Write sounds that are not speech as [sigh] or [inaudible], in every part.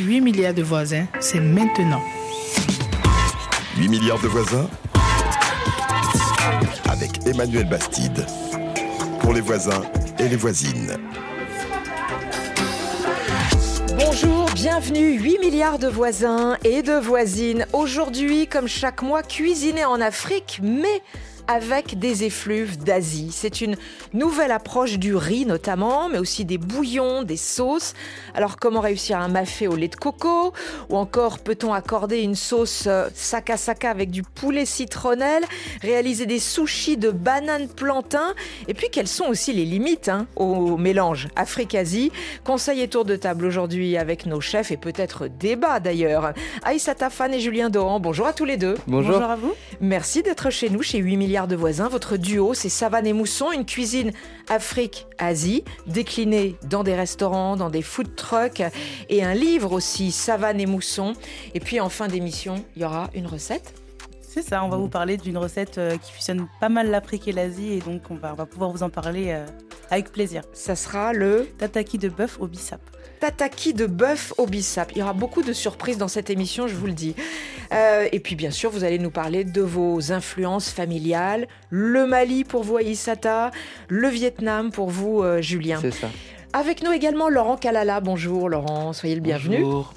8 milliards de voisins, c'est maintenant. 8 milliards de voisins avec Emmanuel Bastide. Pour les voisins et les voisines. Bonjour, bienvenue 8 milliards de voisins et de voisines. Aujourd'hui, comme chaque mois, cuisiner en Afrique, mais avec des effluves d'Asie. C'est une nouvelle approche du riz notamment, mais aussi des bouillons, des sauces. Alors comment réussir un mafé au lait de coco? Ou encore peut-on accorder une sauce euh, saka saka avec du poulet citronnelle Réaliser des sushis de bananes plantain? Et puis quelles sont aussi les limites hein, au mélange Afrique-Asie? Conseil et tour de table aujourd'hui avec nos chefs et peut-être débat d'ailleurs. Aïssa Tafan et Julien Doran, bonjour à tous les deux. Bonjour. à vous. Merci d'être chez nous, chez 8 de voisins. Votre duo, c'est Savane et Mousson, une cuisine Afrique-Asie, déclinée dans des restaurants, dans des food trucks, et un livre aussi, Savane et Mousson. Et puis en fin d'émission, il y aura une recette. C'est ça, on va vous parler d'une recette euh, qui fusionne pas mal l'Afrique et l'Asie, et donc on va, on va pouvoir vous en parler euh, avec plaisir. Ça sera le Tataki de bœuf au bissap. tataki de bœuf au bissap. Il y aura beaucoup de surprises dans cette émission, je vous le dis. Euh, et puis bien sûr, vous allez nous parler de vos influences familiales. Le Mali pour vous, Aïssata. Le Vietnam pour vous, euh, Julien. C'est ça. Avec nous également Laurent Kalala. Bonjour Laurent, soyez le bienvenu. Bonjour.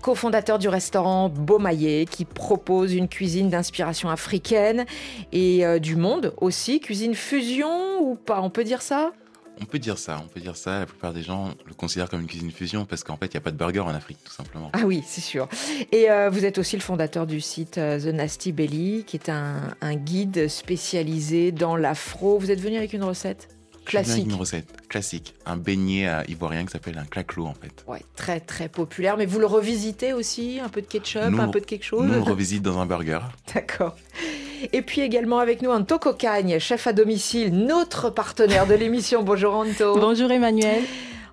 Cofondateur du restaurant Beaumaillé, qui propose une cuisine d'inspiration africaine et euh, du monde aussi. Cuisine fusion ou pas, on peut dire ça? On peut dire ça, on peut dire ça. La plupart des gens le considèrent comme une cuisine fusion parce qu'en fait, il n'y a pas de burger en Afrique, tout simplement. Ah oui, c'est sûr. Et euh, vous êtes aussi le fondateur du site euh, The Nasty Belly, qui est un, un guide spécialisé dans l'afro. Vous êtes venu avec une recette? Classique. Une recette classique, un beignet à ivoirien qui s'appelle un claclo en fait. Ouais, très très populaire. Mais vous le revisitez aussi Un peu de ketchup, Nous, un peu de quelque chose? Nous, on le revisite dans un burger. [laughs] D'accord. Et puis également avec nous Anto Cocagne, chef à domicile, notre partenaire de l'émission. Bonjour Anto. Bonjour Emmanuel.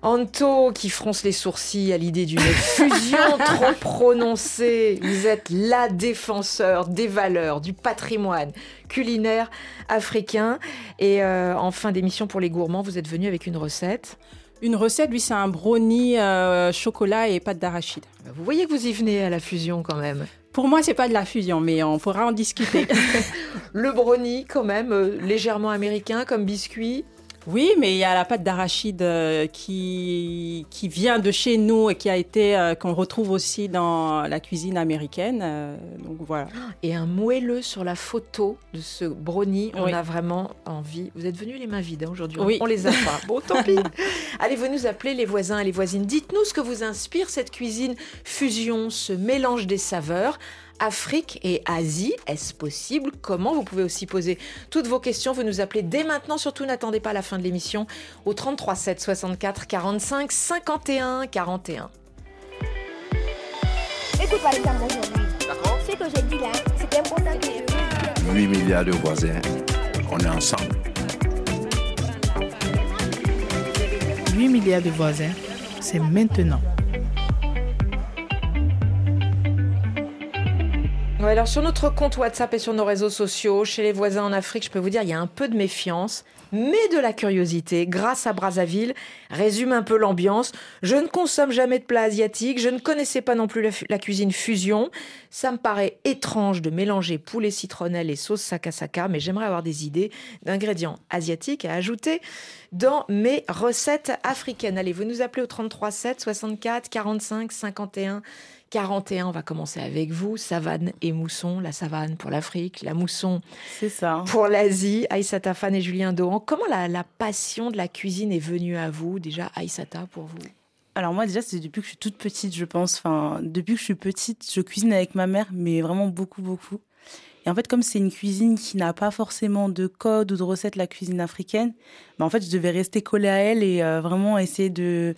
Anto qui fronce les sourcils à l'idée d'une [laughs] fusion trop prononcée. Vous êtes la défenseur des valeurs, du patrimoine culinaire africain. Et euh, en fin d'émission pour les gourmands, vous êtes venu avec une recette. Une recette, lui, c'est un brownie euh, chocolat et pâte d'arachide. Vous voyez que vous y venez à la fusion quand même. Pour moi, c'est pas de la fusion, mais on pourra en discuter. [laughs] [laughs] Le brownie quand même, euh, légèrement américain comme biscuit. Oui, mais il y a la pâte d'arachide euh, qui, qui vient de chez nous et qui a été euh, qu'on retrouve aussi dans la cuisine américaine. euh, donc voilà. Et un moelleux sur la photo de ce brownie. On Oui. a vraiment envie. Vous êtes venus les mains vides hein, aujourd'hui. Oui. On les a pas. Bon, tant pis. [laughs] Allez, vous nous appelez les voisins et les voisines. Dites-nous ce que vous inspire cette cuisine fusion, ce mélange des saveurs. Afrique et Asie, est-ce possible? Comment? Vous pouvez aussi poser toutes vos questions. Vous nous appelez dès maintenant. Surtout, n'attendez pas la fin de l'émission au 33 7 64 45 51 41. Écoute par exemple aujourd'hui. Ce que j'ai dit là, c'est important que je 8 milliards de voisins, on est ensemble. 8 milliards de voisins, c'est maintenant. Alors sur notre compte WhatsApp et sur nos réseaux sociaux, chez les voisins en Afrique, je peux vous dire, il y a un peu de méfiance, mais de la curiosité. Grâce à Brazzaville, résume un peu l'ambiance. Je ne consomme jamais de plats asiatiques, je ne connaissais pas non plus la cuisine fusion. Ça me paraît étrange de mélanger poulet citronnelle et sauce sakasaka, mais j'aimerais avoir des idées d'ingrédients asiatiques à ajouter dans mes recettes africaines. Allez, vous nous appelez au 33 7 64 45 51 41. On va commencer avec vous, savane et mousson. La savane pour l'Afrique, la mousson ça. pour l'Asie. Aïssata Fan et Julien Dohan. Comment la, la passion de la cuisine est venue à vous Déjà, Aïssata, pour vous? Alors moi déjà c'est depuis que je suis toute petite je pense. Enfin depuis que je suis petite je cuisine avec ma mère mais vraiment beaucoup beaucoup. Et en fait comme c'est une cuisine qui n'a pas forcément de code ou de recette la cuisine africaine, bah, en fait je devais rester collée à elle et euh, vraiment essayer de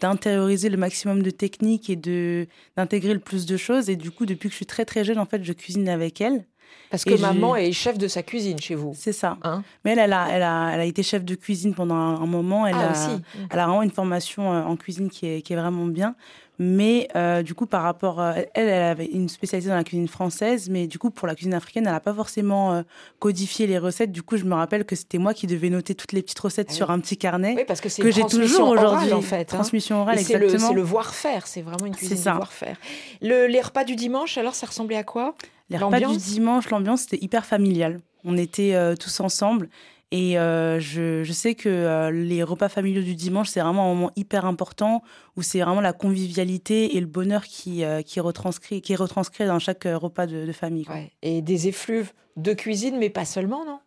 d'intérioriser le maximum de techniques et de d'intégrer le plus de choses. Et du coup depuis que je suis très très jeune en fait je cuisine avec elle. Parce que Et maman est chef de sa cuisine chez vous. C'est ça. Hein Mais elle, elle a, elle, a, elle a été chef de cuisine pendant un, un moment. Elle, ah, a, aussi. elle a vraiment une formation euh, en cuisine qui est, qui est vraiment bien. Mais euh, du coup, par rapport, à, elle, elle avait une spécialité dans la cuisine française, mais du coup, pour la cuisine africaine, elle n'a pas forcément euh, codifié les recettes. Du coup, je me rappelle que c'était moi qui devais noter toutes les petites recettes Ah sur un petit carnet Oui, parce que c'est que j'ai toujours aujourd'hui. en fait. hein. Transmission orale, Et c'est le, voir-faire, c'est vraiment une cuisine du voir-faire. Le, les repas du dimanche, alors, ça ressemblait à quoi? Les repas du dimanche, l'ambiance, c'était hyper familial. On était euh, tous ensemble. Et euh, je, je sais que euh, les repas familiaux du dimanche, c'est vraiment un moment hyper important où c'est vraiment la convivialité et le bonheur qui, euh, qui, est, retranscrit, qui est retranscrit dans chaque repas de, de famille. quoi. Ouais. Et des effluves de cuisine, mais pas seulement, non?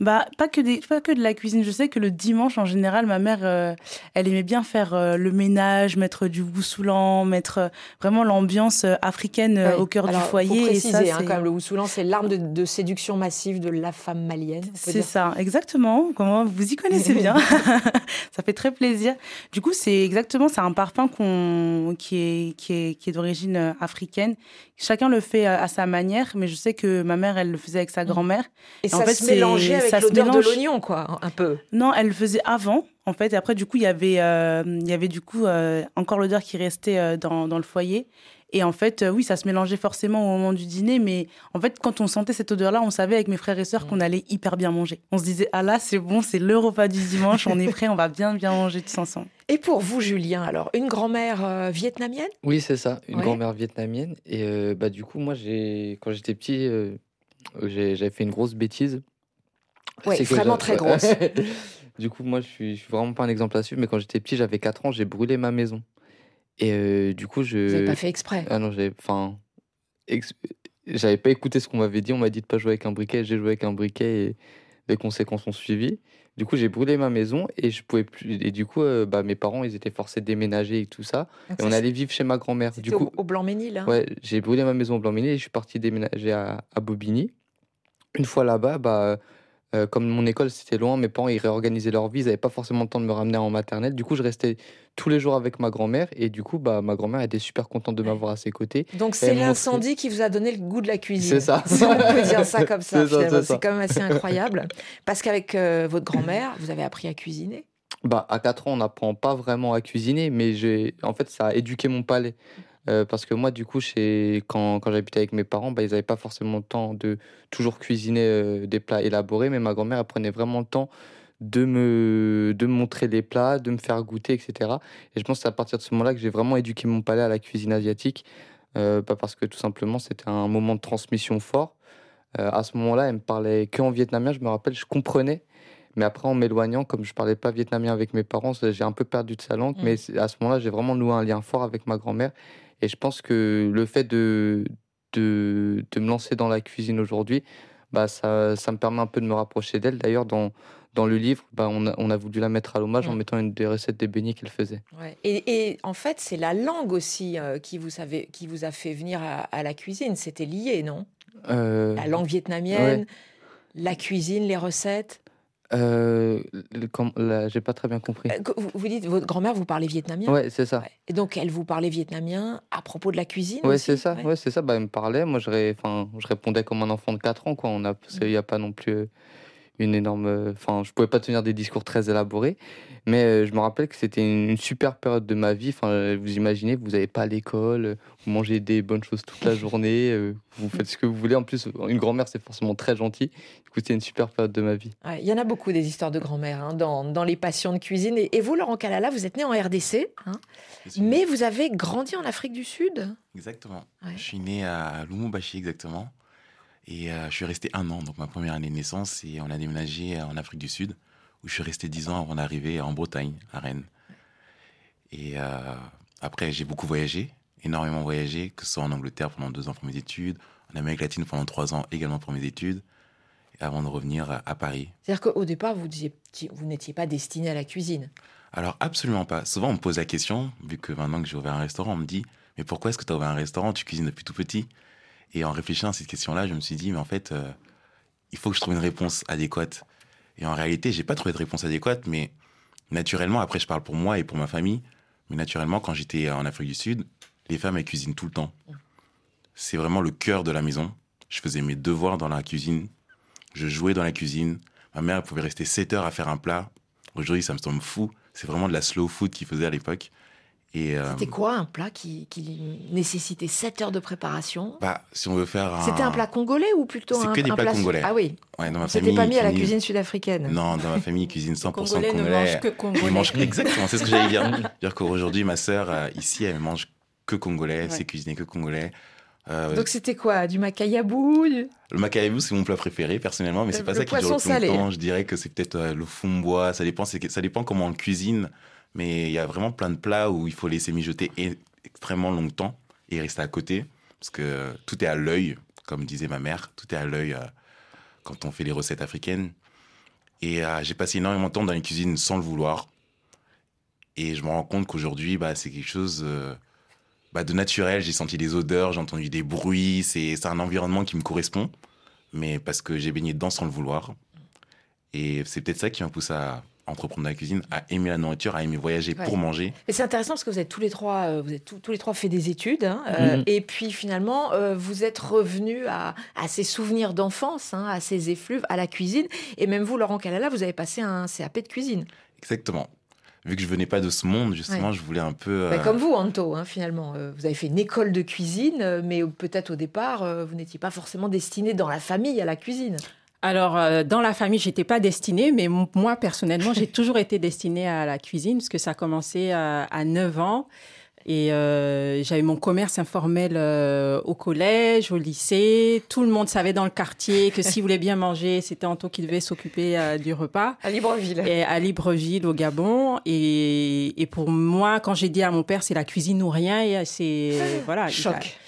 Bah, pas que, des, pas que de la cuisine. Je sais que le dimanche, en général, ma mère, euh, elle aimait bien faire euh, le ménage, mettre du woussoulan, mettre euh, vraiment l'ambiance africaine au cœur Alors, du foyer. Faut et préciser, ça, hein, quand même, le Woussoulan, c'est l'arme de, de séduction massive de la femme malienne. C'est ça, exactement. Comment vous y connaissez bien. [laughs] [laughs] ça fait très plaisir. Du coup, c'est exactement, c'est un parfum qu'on, qui est, qui est, qui est d'origine africaine. Chacun le fait euh, à sa manière, mais je sais que ma mère, elle le faisait avec sa grand-mère. Et En ça fait, se mélangeait avec ça se l'odeur de l'oignon, quoi, un peu. Non, elle le faisait avant, en fait. Et après, du coup, il y avait, euh, il y avait du coup euh, encore l'odeur qui restait dans, dans le foyer. Et en fait, euh, oui, ça se mélangeait forcément au moment du dîner, mais en fait, quand on sentait cette odeur-là, on savait avec mes frères et sœurs qu'on allait hyper bien manger. On se disait, ah là, c'est bon, c'est le repas du dimanche, on est [laughs] prêt, on va bien, bien manger tous ensemble. Et pour vous, Julien, alors, une grand-mère euh, vietnamienne? Oui, c'est ça, une Ouais. grand-mère vietnamienne. Et euh, bah, du coup, moi, j'ai, quand j'étais petit, euh, j'ai- j'avais fait une grosse bêtise. Que vraiment très grosse. [laughs] du coup, moi, je suis, je suis vraiment pas un exemple à suivre, mais quand j'étais petit, j'avais 4 ans, j'ai brûlé ma maison. Et euh, du coup, je. Vous n'avez pas fait exprès. Ah non, j'avais. Enfin. ex- J'avais pas écouté ce qu'on m'avait dit. On m'a dit de pas jouer avec un briquet. J'ai joué avec un briquet et les conséquences ont suivi. Du coup, j'ai brûlé ma maison et je pouvais plus. Et du coup, euh, bah, mes parents, ils étaient forcés de déménager et tout ça. Donc Et ça, on allait vivre chez ma grand-mère. Du coup, au, au Blanc-Ménil. hein. ouais, j'ai brûlé ma maison au Blanc-Ménil et je suis parti déménager à, à Bobigny. Une fois là-bas, bah, euh, comme mon école c'était loin, mes parents ils réorganisaient leur vie, ils n'avaient pas forcément le temps de me ramener en maternelle. Du coup, je restais tous les jours avec ma grand-mère et du coup, bah, ma grand-mère était super contente de m'avoir à ses côtés. Donc c'est l'incendie qui vous a donné le goût de la cuisine. C'est ça. Si on peut dire ça comme ça. [laughs] c'est quand même assez incroyable. Parce qu'avec euh, votre grand-mère, vous avez appris à cuisiner. Bah, à 4 ans, on n'apprend pas vraiment à cuisiner, mais j'ai, en fait, ça a éduqué mon palais. Euh, parce que moi, du coup, quand, quand j'habitais avec mes parents, bah, ils n'avaient pas forcément le temps de toujours cuisiner euh, des plats élaborés, mais ma grand-mère, elle prenait vraiment le temps de me, de montrer les plats, de me faire goûter, etc. Et je pense que c'est à partir de ce moment-là que j'ai vraiment éduqué mon palais à la cuisine asiatique, euh, pas parce que tout simplement, c'était un moment de transmission fort. Euh, à ce moment-là, elle me parlait que en vietnamien, je me rappelle, je comprenais. Mais après, en m'éloignant, comme je parlais pas vietnamien avec mes parents, j'ai un peu perdu de sa langue. Mm. Mais à ce moment-là, j'ai vraiment noué un lien fort avec ma grand-mère. Et je pense que le fait de, de, de me lancer dans la cuisine aujourd'hui, bah, ça, ça me permet un peu de me rapprocher d'elle. D'ailleurs, dans, dans le livre, bah, on, a, on a voulu la mettre à l'hommage en Mm. mettant une des recettes des beignets qu'elle faisait. Ouais. Et, et en fait, c'est la langue aussi euh, qui, vous avez, qui vous a fait venir à, à la cuisine. C'était lié, non? Euh, La langue vietnamienne, la cuisine, les recettes. Euh, j'ai pas très bien compris. Euh, Vous, dites, votre grand-mère vous parlait vietnamien Ouais, c'est ça. Ouais. Et donc, elle vous parlait vietnamien à propos de la cuisine Ouais, c'est ça. Ouais. Ouais, c'est ça. Bah, elle me parlait. Moi, je, ré- enfin, je répondais comme un enfant de 4 ans. Quoi. On a, il n'y a pas non plus euh, une énorme. Enfin, je pouvais pas tenir des discours très élaborés. Mais euh, je me rappelle que c'était une, super période de ma vie. Enfin, euh, vous imaginez, vous n'allez pas à l'école, vous mangez des bonnes choses toute la journée, euh, vous faites ce que vous voulez. En plus, une grand-mère, c'est forcément très gentil. Du coup, c'était une super période de ma vie. Ouais, Il y en a beaucoup des histoires de grand-mère hein, dans, dans les passions de cuisine. Et, et vous, Laurent Calala, vous êtes né en RDC, hein, mais vous avez grandi en Afrique du Sud? Exactement. Ouais. Je suis né à Lumumbashi exactement. Et euh, je suis resté un an, donc ma première année de naissance, et on a déménagé en Afrique du Sud, où je suis resté dix ans avant d'arriver en Bretagne, à Rennes. Et euh, après, j'ai beaucoup voyagé, énormément voyagé, que ce soit en Angleterre pendant deux ans pour mes études, en Amérique latine pendant trois ans également pour mes études, avant de revenir à- Paris. C'est-à-dire qu'au départ, vous, vous n'étiez pas destiné à la cuisine. Alors absolument pas. Souvent on me pose la question, vu que maintenant que j'ai ouvert un restaurant, on me dit mais pourquoi est-ce que tu as ouvert un restaurant? Tu cuisines depuis tout petit. Et en réfléchissant à cette question-là, je me suis dit mais en fait euh, il faut que je trouve une réponse adéquate. Et en réalité, j'ai pas trouvé de réponse adéquate, mais naturellement, après je parle pour moi et pour ma famille, mais naturellement quand j'étais en Afrique du Sud, les femmes elles cuisinent tout le temps. C'est vraiment le cœur de la maison. Je faisais mes devoirs dans la cuisine, je jouais dans la cuisine. Ma mère elle pouvait rester 7 heures à faire un plat. Aujourd'hui, ça me semble fou. C'est vraiment de la slow food qu'ils faisaient à l'époque. Et euh, C'était quoi un plat qui, qui nécessitait 7 heures de préparation bah, si on veut faire un... C'était un plat congolais ou plutôt C'est un, que des un plats plat congolais. Ah oui, Ouais, dans ma c'était famille, pas mis à la cuisine sud-africaine. Non, dans ma [laughs] famille, ils cuisinent 100% Congolais congolais. ne mangent que congolais. Ils mangent exactement, c'est ce que j'allais dire. [laughs] dire qu'aujourd'hui, ma sœur, euh, ici, elle mange que congolais, elle Ouais. sait cuisiner que congolais. Euh, Donc c'était quoi Du macayabou du- le macayabou, c'est mon plat préféré, personnellement, mais c'est pas le ça qui dure poisson le plus salé. longtemps. Je dirais que c'est peut-être euh, le fumbois, ça dépend, c'est ça dépend comment on le cuisine. Mais il y a vraiment plein de plats où il faut laisser mijoter extrêmement longtemps et rester à côté. Parce que tout est à l'œil, comme disait ma mère, tout est à l'œil euh, quand on fait les recettes africaines. Et euh, j'ai passé énormément de temps dans les cuisines sans le vouloir. Et je me rends compte qu'aujourd'hui, bah, c'est quelque chose euh, bah, de naturel. J'ai senti des odeurs, j'ai entendu des bruits. C'est c'est un environnement qui me correspond, mais parce que j'ai baigné dedans sans le vouloir. Et c'est peut-être ça qui m'a poussé à entreprendre la cuisine, à aimer la nourriture, à aimer voyager Ouais. pour manger. Et c'est intéressant parce que vous êtes tous les trois, euh, vous êtes tous, tous les trois fait des études, hein, euh, Mhm. et puis finalement euh, vous êtes revenus à, à ces souvenirs d'enfance, hein, à ces effluves, à la cuisine, et même vous, Laurent Calala, vous avez passé un CAP de cuisine, Exactement. Vu que je venais pas de ce monde, justement, je voulais un peu. euh, Bah, comme vous, Anto, hein, finalement. Euh, vous avez fait une école de cuisine, euh, mais peut-être au départ, euh, vous n'étiez pas forcément destiné dans la famille à la cuisine. Alors, euh, dans la famille, j'étais pas destinée, mais moi, personnellement, j'ai [laughs] toujours été destinée à la cuisine, parce que ça a commencé à, à 9 ans. Et euh, j'avais mon commerce informel euh, au collège, au lycée. Tout le monde savait dans le quartier que s'il voulait bien manger, c'était Anto qui devait s'occuper euh, du repas. À Libreville. Et à Libreville, au Gabon. Et, et pour moi, quand j'ai dit à mon père, c'est la cuisine ou rien, et c'est [laughs] voilà. Choc.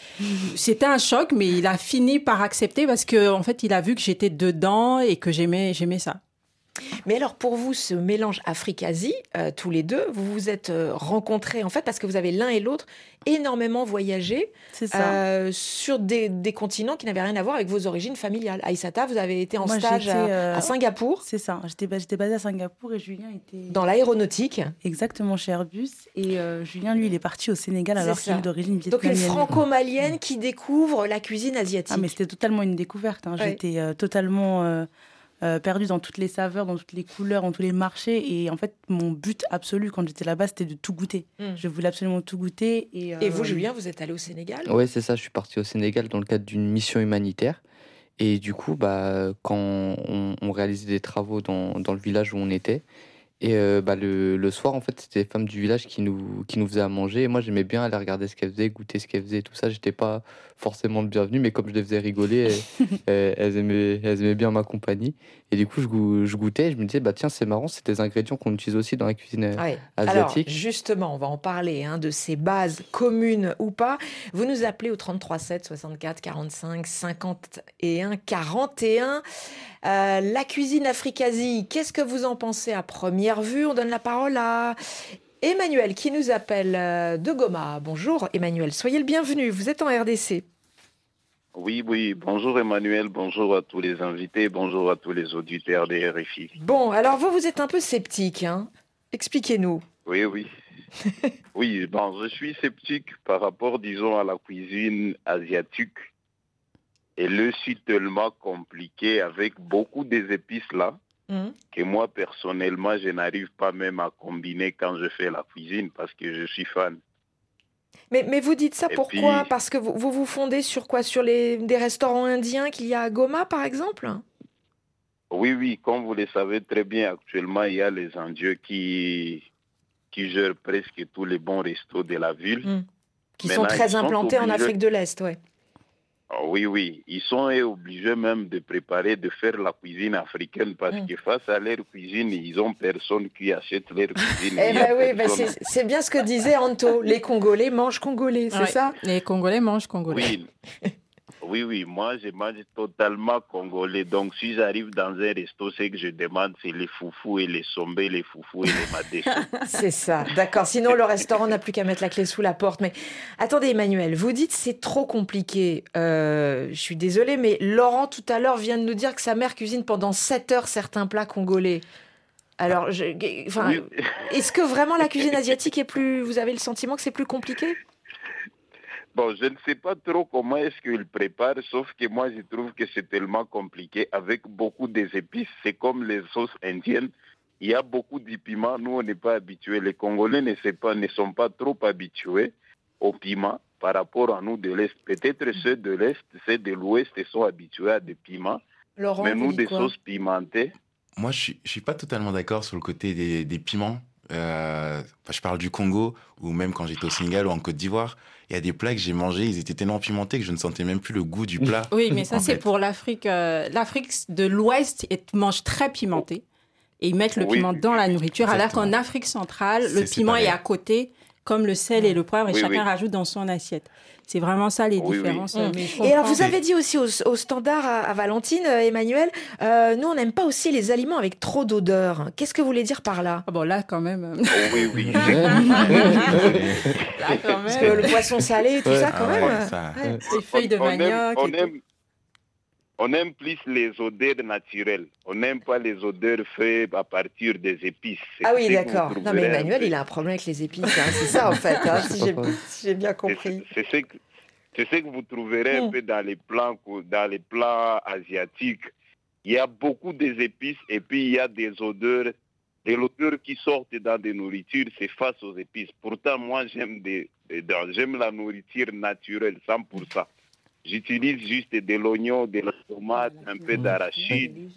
C'était un choc, mais il a fini par accepter parce que en fait, il a vu que j'étais dedans et que j'aimais, j'aimais ça. Mais alors, pour vous, ce mélange Afrique-Asie, euh, tous les deux, vous vous êtes euh, rencontrés, en fait, parce que vous avez l'un et l'autre énormément voyagé euh, sur des, des continents qui n'avaient rien à voir avec vos origines familiales. Aïssata, vous avez été en Moi, stage à, euh, à Singapour, C'est ça. J'étais ba- j'étais basée à Singapour et Julien était dans l'aéronautique. exactement chez Airbus. Et Julien, lui, il est parti au Sénégal alors qu'il est d'origine Donc une vietnamienne. franco-malienne qui découvre la cuisine asiatique. Ah, mais c'était totalement une découverte. hein. Ouais. J'étais totalement euh, perdue dans toutes les saveurs, dans toutes les couleurs, dans tous les marchés. Et en fait, mon but absolu quand j'étais là-bas, c'était de tout goûter. Mm. Je voulais absolument tout goûter. Et, Et euh, vous, Julien, vous êtes allé au Sénégal? Ouais, c'est ça. Je suis parti au Sénégal dans le cadre d'une mission humanitaire. Et du coup, bah, quand on, on réalisait des travaux dans, dans le village où on était, et euh, bah, le, le soir, en fait, c'était les femmes du village qui nous, qui nous faisaient à manger. Et moi, j'aimais bien aller regarder ce qu'elles faisaient, goûter ce qu'elles faisaient, tout ça. J'étais pas forcément le bienvenu, mais comme je les faisais rigoler, elles, [laughs] elles- elles aimaient, elles aimaient bien ma compagnie. Et du coup, je, goût- je goûtais et je me disais, bah, tiens, c'est marrant, c'est des ingrédients qu'on utilise aussi dans la cuisine euh, Ouais. Alors, asiatique. justement, on va en parler hein, de ces bases communes ou pas. Vous nous appelez au 33 7 64 45 51 41. Euh, la cuisine africasie, qu'est-ce que vous en pensez à première vue? On donne la parole à Emmanuel qui nous appelle euh, de Goma. Bonjour Emmanuel, soyez le bienvenu. Vous êtes en RDC. Oui, oui. Bonjour Emmanuel, bonjour à tous les invités, bonjour à tous les auditeurs des RFI. Bon, alors vous, vous êtes un peu sceptique. Hein Expliquez-nous. Oui, oui. [laughs] oui, bon, je suis sceptique par rapport, disons, à la cuisine asiatique. Elle est si tellement compliquée avec beaucoup des épices là Mhm. que moi, personnellement, je n'arrive pas même à combiner quand je fais la cuisine parce que je suis fan. Mais, mais vous dites ça Et pourquoi puis- Parce que vous, vous vous fondez sur quoi? Sur les, des restaurants indiens qu'il y a à Goma, par exemple? Oui, oui, comme vous le savez très bien, actuellement, il y a les Indiens qui, qui gèrent presque tous les bons restos de la ville. Qui Maintenant, sont très sont implantés en Afrique de l'Est, ouais. Ah Oui, oui, ils sont eh, obligés même de préparer, de faire la cuisine africaine parce Mm. que face à leur cuisine, ils ont personne qui achète leur cuisine. Eh ben oui, ben c'est c'est bien ce que disait Anto. Les Congolais mangent congolais, c'est Ouais. ça? Les Congolais mangent congolais. Oui. [laughs] Oui, oui, moi je mange totalement congolais. Donc si j'arrive dans un resto, ce que je demande, c'est les foufous et les sombés, les foufous et les madessous. [laughs] C'est ça, d'accord. Sinon, le restaurant n'a plus qu'à mettre la clé sous la porte. Mais attendez, Emmanuel, vous dites c'est trop compliqué. Euh, je suis désolée, mais Laurent, tout à l'heure, vient de nous dire que sa mère cuisine pendant 7 heures certains plats congolais. Alors, je, enfin, Oui. est-ce que vraiment la cuisine asiatique est plus. Vous avez le sentiment que c'est plus compliqué? Bon, je ne sais pas trop comment est-ce qu'ils préparent, sauf que moi, je trouve que c'est tellement compliqué avec beaucoup des épices. C'est comme les sauces indiennes. il y a beaucoup de piments. Nous, on n'est pas habitués. Les Congolais ne, pas, ne sont pas trop habitués au piment par rapport à nous de l'Est. Peut-être ceux de l'Est, ceux de l'Ouest sont habitués à des piments. mais nous, des sauces pimentées. Moi, je ne suis, pas totalement d'accord sur le côté des, piments. Euh, je parle du Congo, ou même quand j'étais au Sénégal ou en Côte d'Ivoire, il y a des plats que j'ai mangés, ils étaient tellement pimentés que je ne sentais même plus le goût du plat. Oui, mais ça, c'est pour l'Afrique. Euh, L'Afrique de l'Ouest mange très pimenté. Et ils mettent le piment dans la nourriture, alors qu'en Afrique centrale, le piment est à côté, comme le sel et le poivre, et chacun rajoute dans son assiette. C'est vraiment ça les différences. Euh, et alors, vous avez dit aussi au, standard à, Valentine, euh, Emmanuel, euh, nous, on n'aime pas aussi les aliments avec trop d'odeur. Qu'est-ce que vous voulez dire par là? Ah Bon, là, quand même. Oh, oui, oui. [laughs] Parce que le poisson salé, tout ça, quand même. Les feuilles de manioc. On aime, on aime plus les odeurs naturelles. On n'aime pas les odeurs faites à partir des épices. Ah oui, d'accord. Non, mais Emmanuel, il a un problème avec les épices. Hein. C'est ça, en fait, hein, si j'ai [laughs] bien compris. C'est ce, que vous trouverez un hmm. peu dans les, plats, dans les plats asiatiques. Il y a beaucoup des épices et puis il y a des odeurs, des odeurs qui sortent dans des nourritures, c'est face aux épices. Pourtant, moi, j'aime j'aime la nourriture naturelle, 100%. J'utilise juste de l'oignon, de la tomate, un peu d'arachide.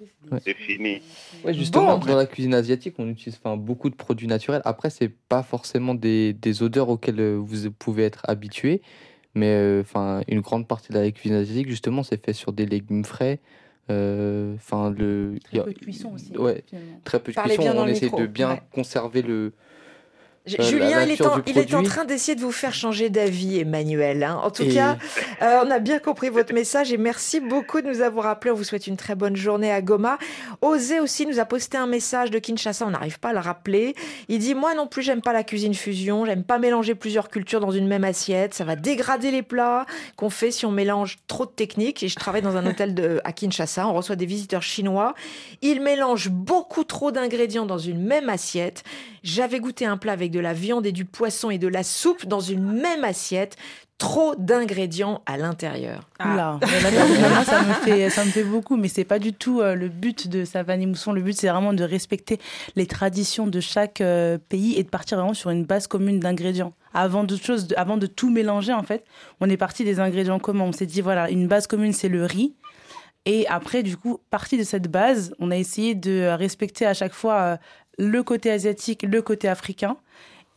C'est fini. Ouais, justement, dans la cuisine asiatique, on utilise enfin, beaucoup de produits naturels. Après, c'est pas forcément des, des, odeurs auxquelles euh, vous pouvez être habitué. Mais euh, enfin, une grande partie de la cuisine asiatique, justement, c'est fait sur des légumes frais. Euh, enfin, le, très peu de cuisson aussi. Ouais, très peu de cuisson. On essaie de bien conserver le, euh, Julien, il, est en, il est en, train d'essayer de vous faire changer d'avis, Emmanuel. Hein. En tout cas, euh, on a bien compris votre [laughs] message et merci beaucoup de nous avoir appelés. On vous souhaite une très bonne journée à Goma. Osé aussi nous a posté un message de Kinshasa, on n'arrive pas à le rappeler. Il dit Moi non plus, j'aime pas la cuisine fusion, j'aime pas mélanger plusieurs cultures dans une même assiette. Ça va dégrader les plats qu'on fait si on mélange trop de techniques. Et je travaille dans un hôtel de, à Kinshasa, on reçoit des visiteurs chinois. Ils mélangent beaucoup trop d'ingrédients dans une même assiette. J'avais goûté un plat avec de la viande et du poisson et de la soupe dans une même assiette trop d'ingrédients à l'intérieur. Ah. ça me fait ça me fait beaucoup, mais c'est pas du tout euh, le but de Savani Mousson. Le but c'est vraiment de respecter les traditions de chaque euh, pays et de partir vraiment sur une base commune d'ingrédients. Avant de choses, avant de tout mélanger en fait, on est parti des ingrédients communs. On s'est dit voilà une base commune c'est le riz. Et après, du coup, parti de cette base, on a essayé de respecter à chaque fois euh, le côté asiatique, le côté africain.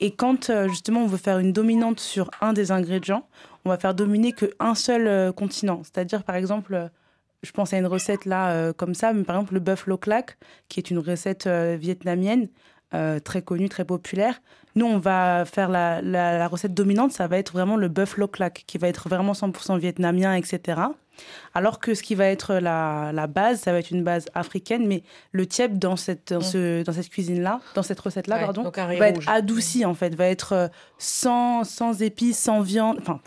Et quand euh, justement on veut faire une dominante sur un des ingrédients, on va faire dominer qu'un seul euh, continent. C'est-à-dire par exemple, euh, je pense à une recette là comme ça, mais par exemple le bœuf clac, qui est une recette vietnamienne très connue, très populaire. Nous, on va faire la, recette dominante, ça va être vraiment le bœuf clac, qui va être vraiment 100% vietnamien, etc. Alors que ce qui va être la, la, base, ça va être une base africaine, mais le tiep dans cette, dans, mm. ce, dans cette cuisine-là, dans cette recette-là, pardon, va être adouci en fait, va être euh, sans, sans épices, sans viande, enfin,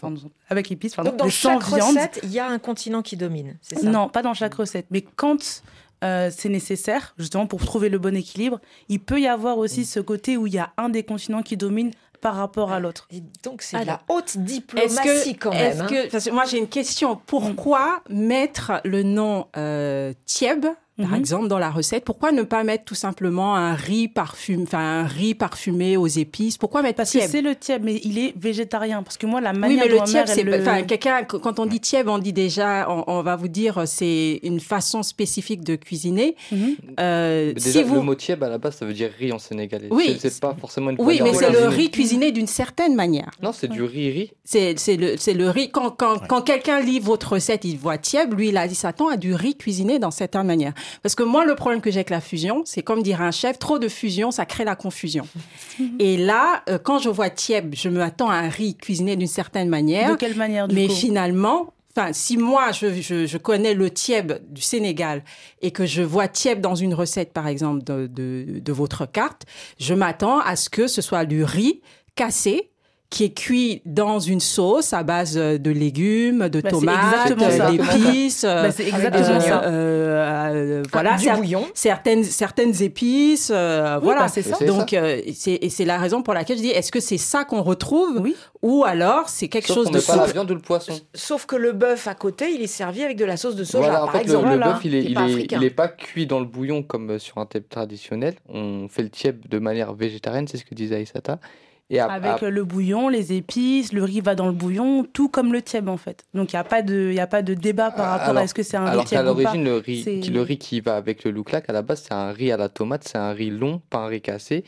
avec épices, pardon, Donc dans chaque recette, il y a un continent qui domine, c'est ça? Non, pas dans chaque recette, mais quand euh, c'est nécessaire, justement, pour trouver le bon équilibre, il peut y avoir aussi mm. ce côté où il y a un des continents qui domine par rapport à l'autre. Donc c'est la haute diplomatie quand même. Hein. Que, moi j'ai une question. Pourquoi mettre le nom euh, Tieb par mhm. exemple, dans la recette, pourquoi ne pas mettre tout simplement un riz parfumé, enfin un riz parfumé aux épices? Pourquoi mettre Parce que c'est le tieb, mais il est végétarien. Parce que moi, la manière oui, mais le c'est, enfin, quelqu'un, quand on dit tieb, on dit déjà, on, va vous dire, c'est une façon spécifique de cuisiner. Mhm. Euh, déjà, le mot tieb à la base, ça veut dire riz en sénégalais. Oui, c'est, pas forcément une. Oui, mais c'est le riz cuisiné d'une certaine manière. Non, c'est du riz riz. C'est, le, c'est le riz. Quand, quand, quand quelqu'un lit votre recette, il voit tieb, lui, il a dit s'attend à du riz cuisiné dans certaine manière. Parce que moi, le problème que j'ai avec la fusion, c'est comme dirait un chef, trop de fusion, ça crée la confusion. [laughs] Et là, euh, quand je vois tieb, je me attends à un riz cuisiné d'une certaine manière. De quelle manière du Mais finalement, Enfin, si moi je, je, connais le tieb du Sénégal et que je vois tieb dans une recette, par exemple, de, de, de votre carte, je m'attends à ce que ce soit du riz cassé qui est cuit dans une sauce à base de légumes, de Bah, c'est tomates, ça. d'épices. Bah, c'est exactement euh, ça. euh, euh, voilà, du cer- bouillon. certaines certaines épices. euh, Oui, voilà, bah, c'est ça. C'est Donc euh, c'est et c'est la raison pour laquelle je dis est-ce que c'est ça qu'on retrouve Oui. ou alors c'est quelque Sauf chose qu'on de pas la viande ou le poisson. Sauf que le bœuf à côté, il est servi avec de la sauce de soja, Voilà, en par fait, le- exemple. le, Voilà. bœuf, il est, il, pas est, il est pas cuit dans le bouillon comme euh, sur un thème traditionnel. On fait le tieb de manière végétarienne, c'est ce que disait Aïsata. Et Avec le bouillon, les épices, le riz va dans le bouillon, tout comme le tieb en fait. Donc il n'y a, pas de- y a pas de débat par rapport alors- à est-ce que c'est un riz alors qu'à l'origine, le riz, le riz qui va avec le louklac, à la base, c'est un riz à la tomate, c'est un riz long, pas un riz cassé,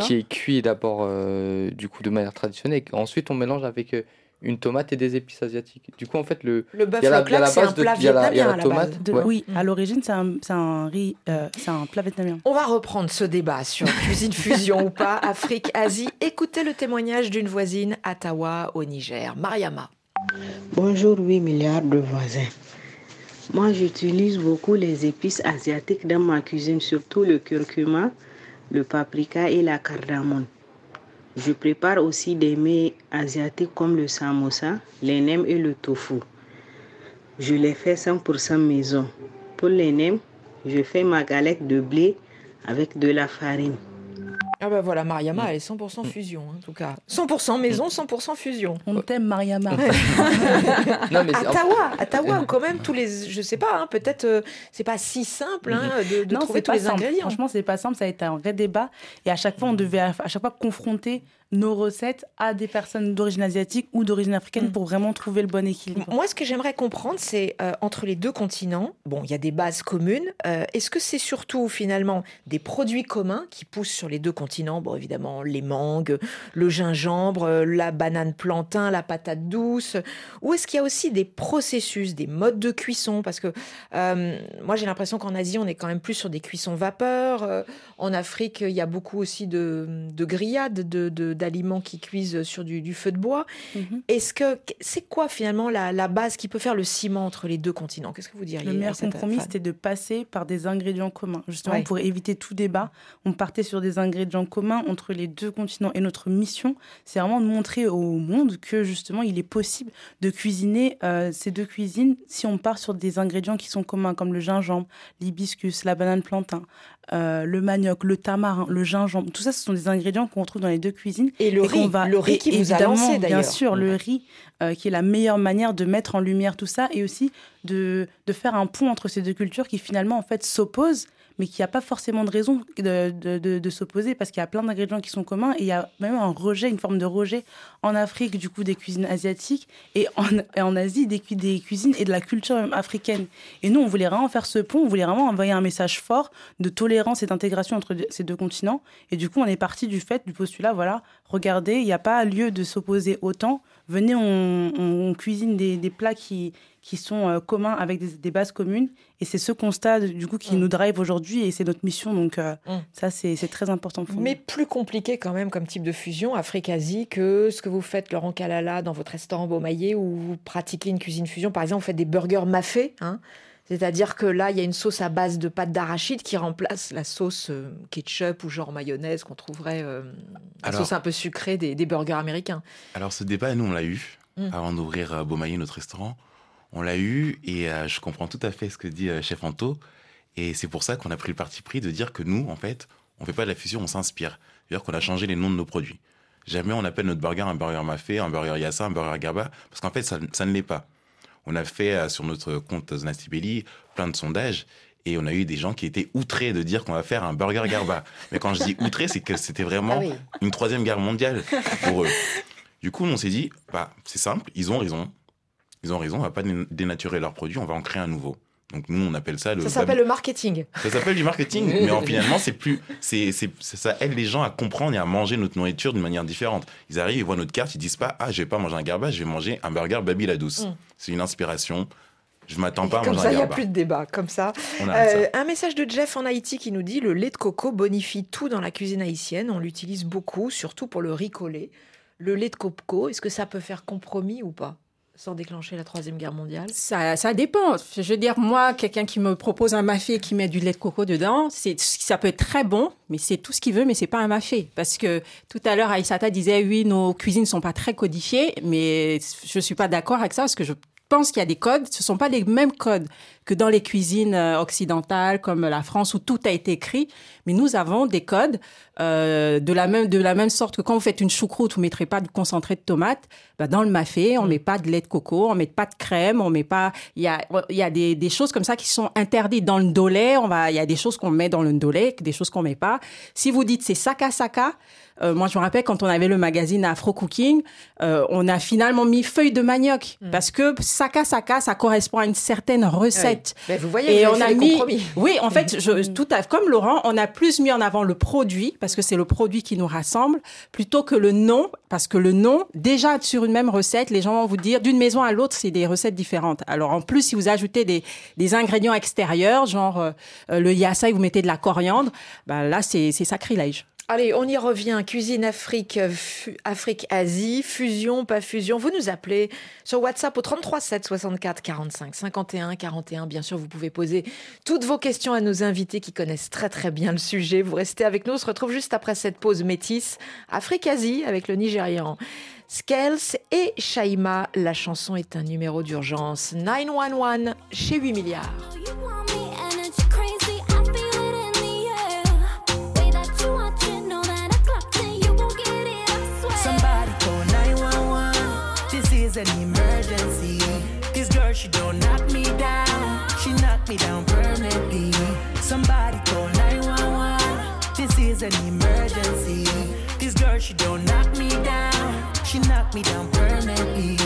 qui est cuit d'abord euh, du coup de manière traditionnelle. Et ensuite, on mélange avec euh, une tomate et des épices asiatiques. Du coup, en fait, le, Le bœuf c'est un base de- plat il y a la- il y a vietnamien la à la tomate. base. De- Ouais. Oui, Mm. à l'origine, c'est un, c'est un riz, euh, c'est un plat vietnamien. On va reprendre ce débat sur [laughs] cuisine fusion ou pas, Afrique, Asie. Écoutez le témoignage d'une voisine, Ottawa, au Niger, Mariama. Bonjour 8 milliards de voisins. Moi, j'utilise beaucoup les épices asiatiques dans ma cuisine, surtout le curcuma, le paprika et la cardamome. Je prépare aussi des mets asiatiques comme le samosa, les nems et le tofu. Je les fais 100% maison. Pour les nems, je fais ma galette de blé avec de la farine. Ah ben voilà, Mariama, elle est 100% fusion, hein, en tout cas. 100% maison, 100% fusion. On t'aime, Mariama. [laughs] Non, mais Ottawa, Ottawa, quand même, tous les, je sais pas, hein, peut-être euh, c'est pas si simple hein, de, de non, trouver tous pas les simple. ingrédients. Franchement, c'est pas simple. Ça a été un vrai débat. Et à chaque fois, on devait à à chaque fois confronter nos recettes à des personnes d'origine asiatique ou d'origine africaine Mm. pour vraiment trouver le bon équilibre. Moi, ce que j'aimerais comprendre, c'est euh, entre les deux continents, bon, il y a des bases communes. euh, Est-ce que c'est surtout finalement des produits communs qui poussent sur les deux continents? Bon, évidemment, les mangues, le gingembre, euh, la banane plantain, la patate douce. Ou est-ce qu'il y a aussi des processus, des modes de cuisson? Parce que euh, moi, j'ai l'impression qu'en Asie, on est quand même plus sur des cuissons vapeur. en Afrique, il y a beaucoup aussi de, de grillades, de- de- d'aliments qui cuisent sur du, du feu de bois. Mhm. Est-ce que c'est quoi finalement la, la base qui peut faire le ciment entre les deux continents? Qu'est-ce que vous diriez Le meilleur compromis, c'était de passer par des ingrédients communs. Justement, Ouais. pour éviter tout débat, on partait sur des ingrédients communs entre les deux continents. Et notre mission, c'est vraiment de montrer au monde que justement, il est possible de cuisiner euh, ces deux cuisines si on part sur des ingrédients qui sont communs, comme le gingembre, l'hibiscus, la banane plantain, euh, le manioc, le tamarin, le gingembre. Tout ça, ce sont des ingrédients qu'on retrouve dans les deux cuisines. Et le et riz, va- le riz et qui vous a lancé Bien d'ailleurs. sûr, le riz, euh, qui est la meilleure manière de mettre en lumière tout ça et aussi de, de faire un pont entre ces deux cultures qui finalement en fait s'opposent, mais qui a pas forcément de raison de, s'opposer parce qu'il y a plein d'ingrédients qui sont communs et il y a même un rejet, une forme de rejet en Afrique du coup des cuisines asiatiques et en, Asie des, des cuisines et de la culture même africaine. Et nous, on voulait vraiment faire ce pont, on voulait vraiment envoyer un message fort de tolérance et d'intégration entre ces deux continents. Et du coup, on est parti du fait, du postulat, voilà, regardez, il n'y a pas lieu de s'opposer autant. Venez, on, on- on cuisine des, des plats qui, qui sont euh, communs avec des, des bases communes. Et c'est ce constat, du coup, qui Mm. nous drive aujourd'hui et c'est notre mission. Donc, euh, Mm. ça, c'est très important pour Mais nous. plus compliqué quand même comme type de fusion Afrique-Asie que ce que vous faites, Laurent Kalala, dans votre restaurant Beaumaillé où vous pratiquez une cuisine fusion. Par exemple, vous faites des burgers mafés. Hein c'est-à-dire que là, il y a une sauce à base de pâte d'arachide qui remplace la sauce euh, ketchup ou genre mayonnaise qu'on trouverait, euh, la Alors- sauce un peu sucrée des, des burgers américains. Alors ce débat, nous, on l'a eu Mm. avant d'ouvrir euh, Beaumaillé, notre restaurant. On l'a eu et euh, je comprends tout à fait ce que dit euh, Chef Anto. Et c'est pour ça qu'on a pris le parti pris de dire que nous, en fait, on fait pas de la fusion, on s'inspire. C'est-à-dire qu'on a changé les noms de nos produits. Jamais on appelle notre burger un burger mafé, un burger yassa, un burger gaba, parce qu'en fait, ça, ça ne l'est pas. On a fait euh, sur notre compte Zonasti Belli plein de sondages et on a eu des gens qui étaient outrés de dire qu'on va faire un burger garba. [laughs] Mais quand je dis outrés, c'est que c'était vraiment Ah oui. une troisième guerre mondiale pour eux. [laughs] Du coup, on s'est dit, bah, c'est simple, ils ont raison. Ils ont raison, on va pas dé- dénaturer leurs produits, on va en créer un nouveau. Donc nous, on appelle ça le. Ça s'appelle le marketing. Ça s'appelle du marketing, [laughs] mais en, finalement, c'est plus, c'est, c'est, c'est- ça aide les gens à comprendre et à manger notre nourriture d'une manière différente. Ils arrivent, ils voient notre carte, ils disent pas, ah, je vais pas manger un garba, je vais manger un burger Baby la douce. Mm. C'est une inspiration. Je m'attends pas à Comme manger ça, un il n'y a plus de débat. Comme ça. Euh, ça. un message de Jeff en Haïti qui nous dit le lait de coco bonifie tout dans la cuisine haïtienne. On l'utilise beaucoup, surtout pour le riz collé. Le lait de coco, est-ce que ça peut faire compromis ou pas? Sans déclencher la Troisième Guerre mondiale ça, ça dépend. Je veux dire, moi, quelqu'un qui me propose un mafé qui met du lait de coco dedans, c'est, ça peut être très bon, mais c'est tout ce qu'il veut, mais c'est pas un mafé. Parce que tout à l'heure, Aïsata disait, oui, nos cuisines sont pas très codifiées, mais je suis pas d'accord avec ça parce que je pense qu'il y a des codes, ce sont pas les mêmes codes que dans les cuisines euh, occidentales comme la France où tout a été écrit, mais nous avons des codes euh, de la même de la même sorte que quand vous faites une choucroute, vous mettrez pas de concentré de tomate, bah dans le mafé, on mm. met pas de lait de coco, on met pas de crème, on met pas il y a il y a des, des choses comme ça qui sont interdites dans le dolé, il y a des choses qu'on met dans le dolé, des choses qu'on met pas. Si vous dites c'est saka saka, euh, moi, je me rappelle quand on avait le magazine Afro Cooking, euh, on a finalement mis feuille de manioc mm. parce que saka saka, ça correspond à une certaine recette. Mais vous voyez, et on a mis, oui, en fait, je, mm. tout à, comme Laurent, on a plus mis en avant le produit parce que c'est le produit qui nous rassemble plutôt que le nom parce que le nom, déjà sur une même recette, les gens vont vous dire d'une maison à l'autre, c'est des recettes différentes. Alors en plus, si vous ajoutez des, des ingrédients extérieurs, genre euh, le yassa et vous mettez de la coriandre, bah là c'est sacrilège. Allez, on y revient. Cuisine Afrique, Afrique-Asie, fusion, pas fusion. Vous nous appelez sur WhatsApp au 33 7 64 45 51 41. Bien sûr, vous pouvez poser toutes vos questions à nos invités qui connaissent très très bien le sujet. Vous restez avec nous. On se retrouve juste après cette pause métisse Afrique-Asie avec le Nigérian. Scales et Shaima. La chanson est un numéro d'urgence 911 chez 8 milliards. An emergency. This girl, she don't knock me down. She knock me down permanently. Somebody call 911. This is an emergency. This girl, she don't knock me down. She knock me down permanently.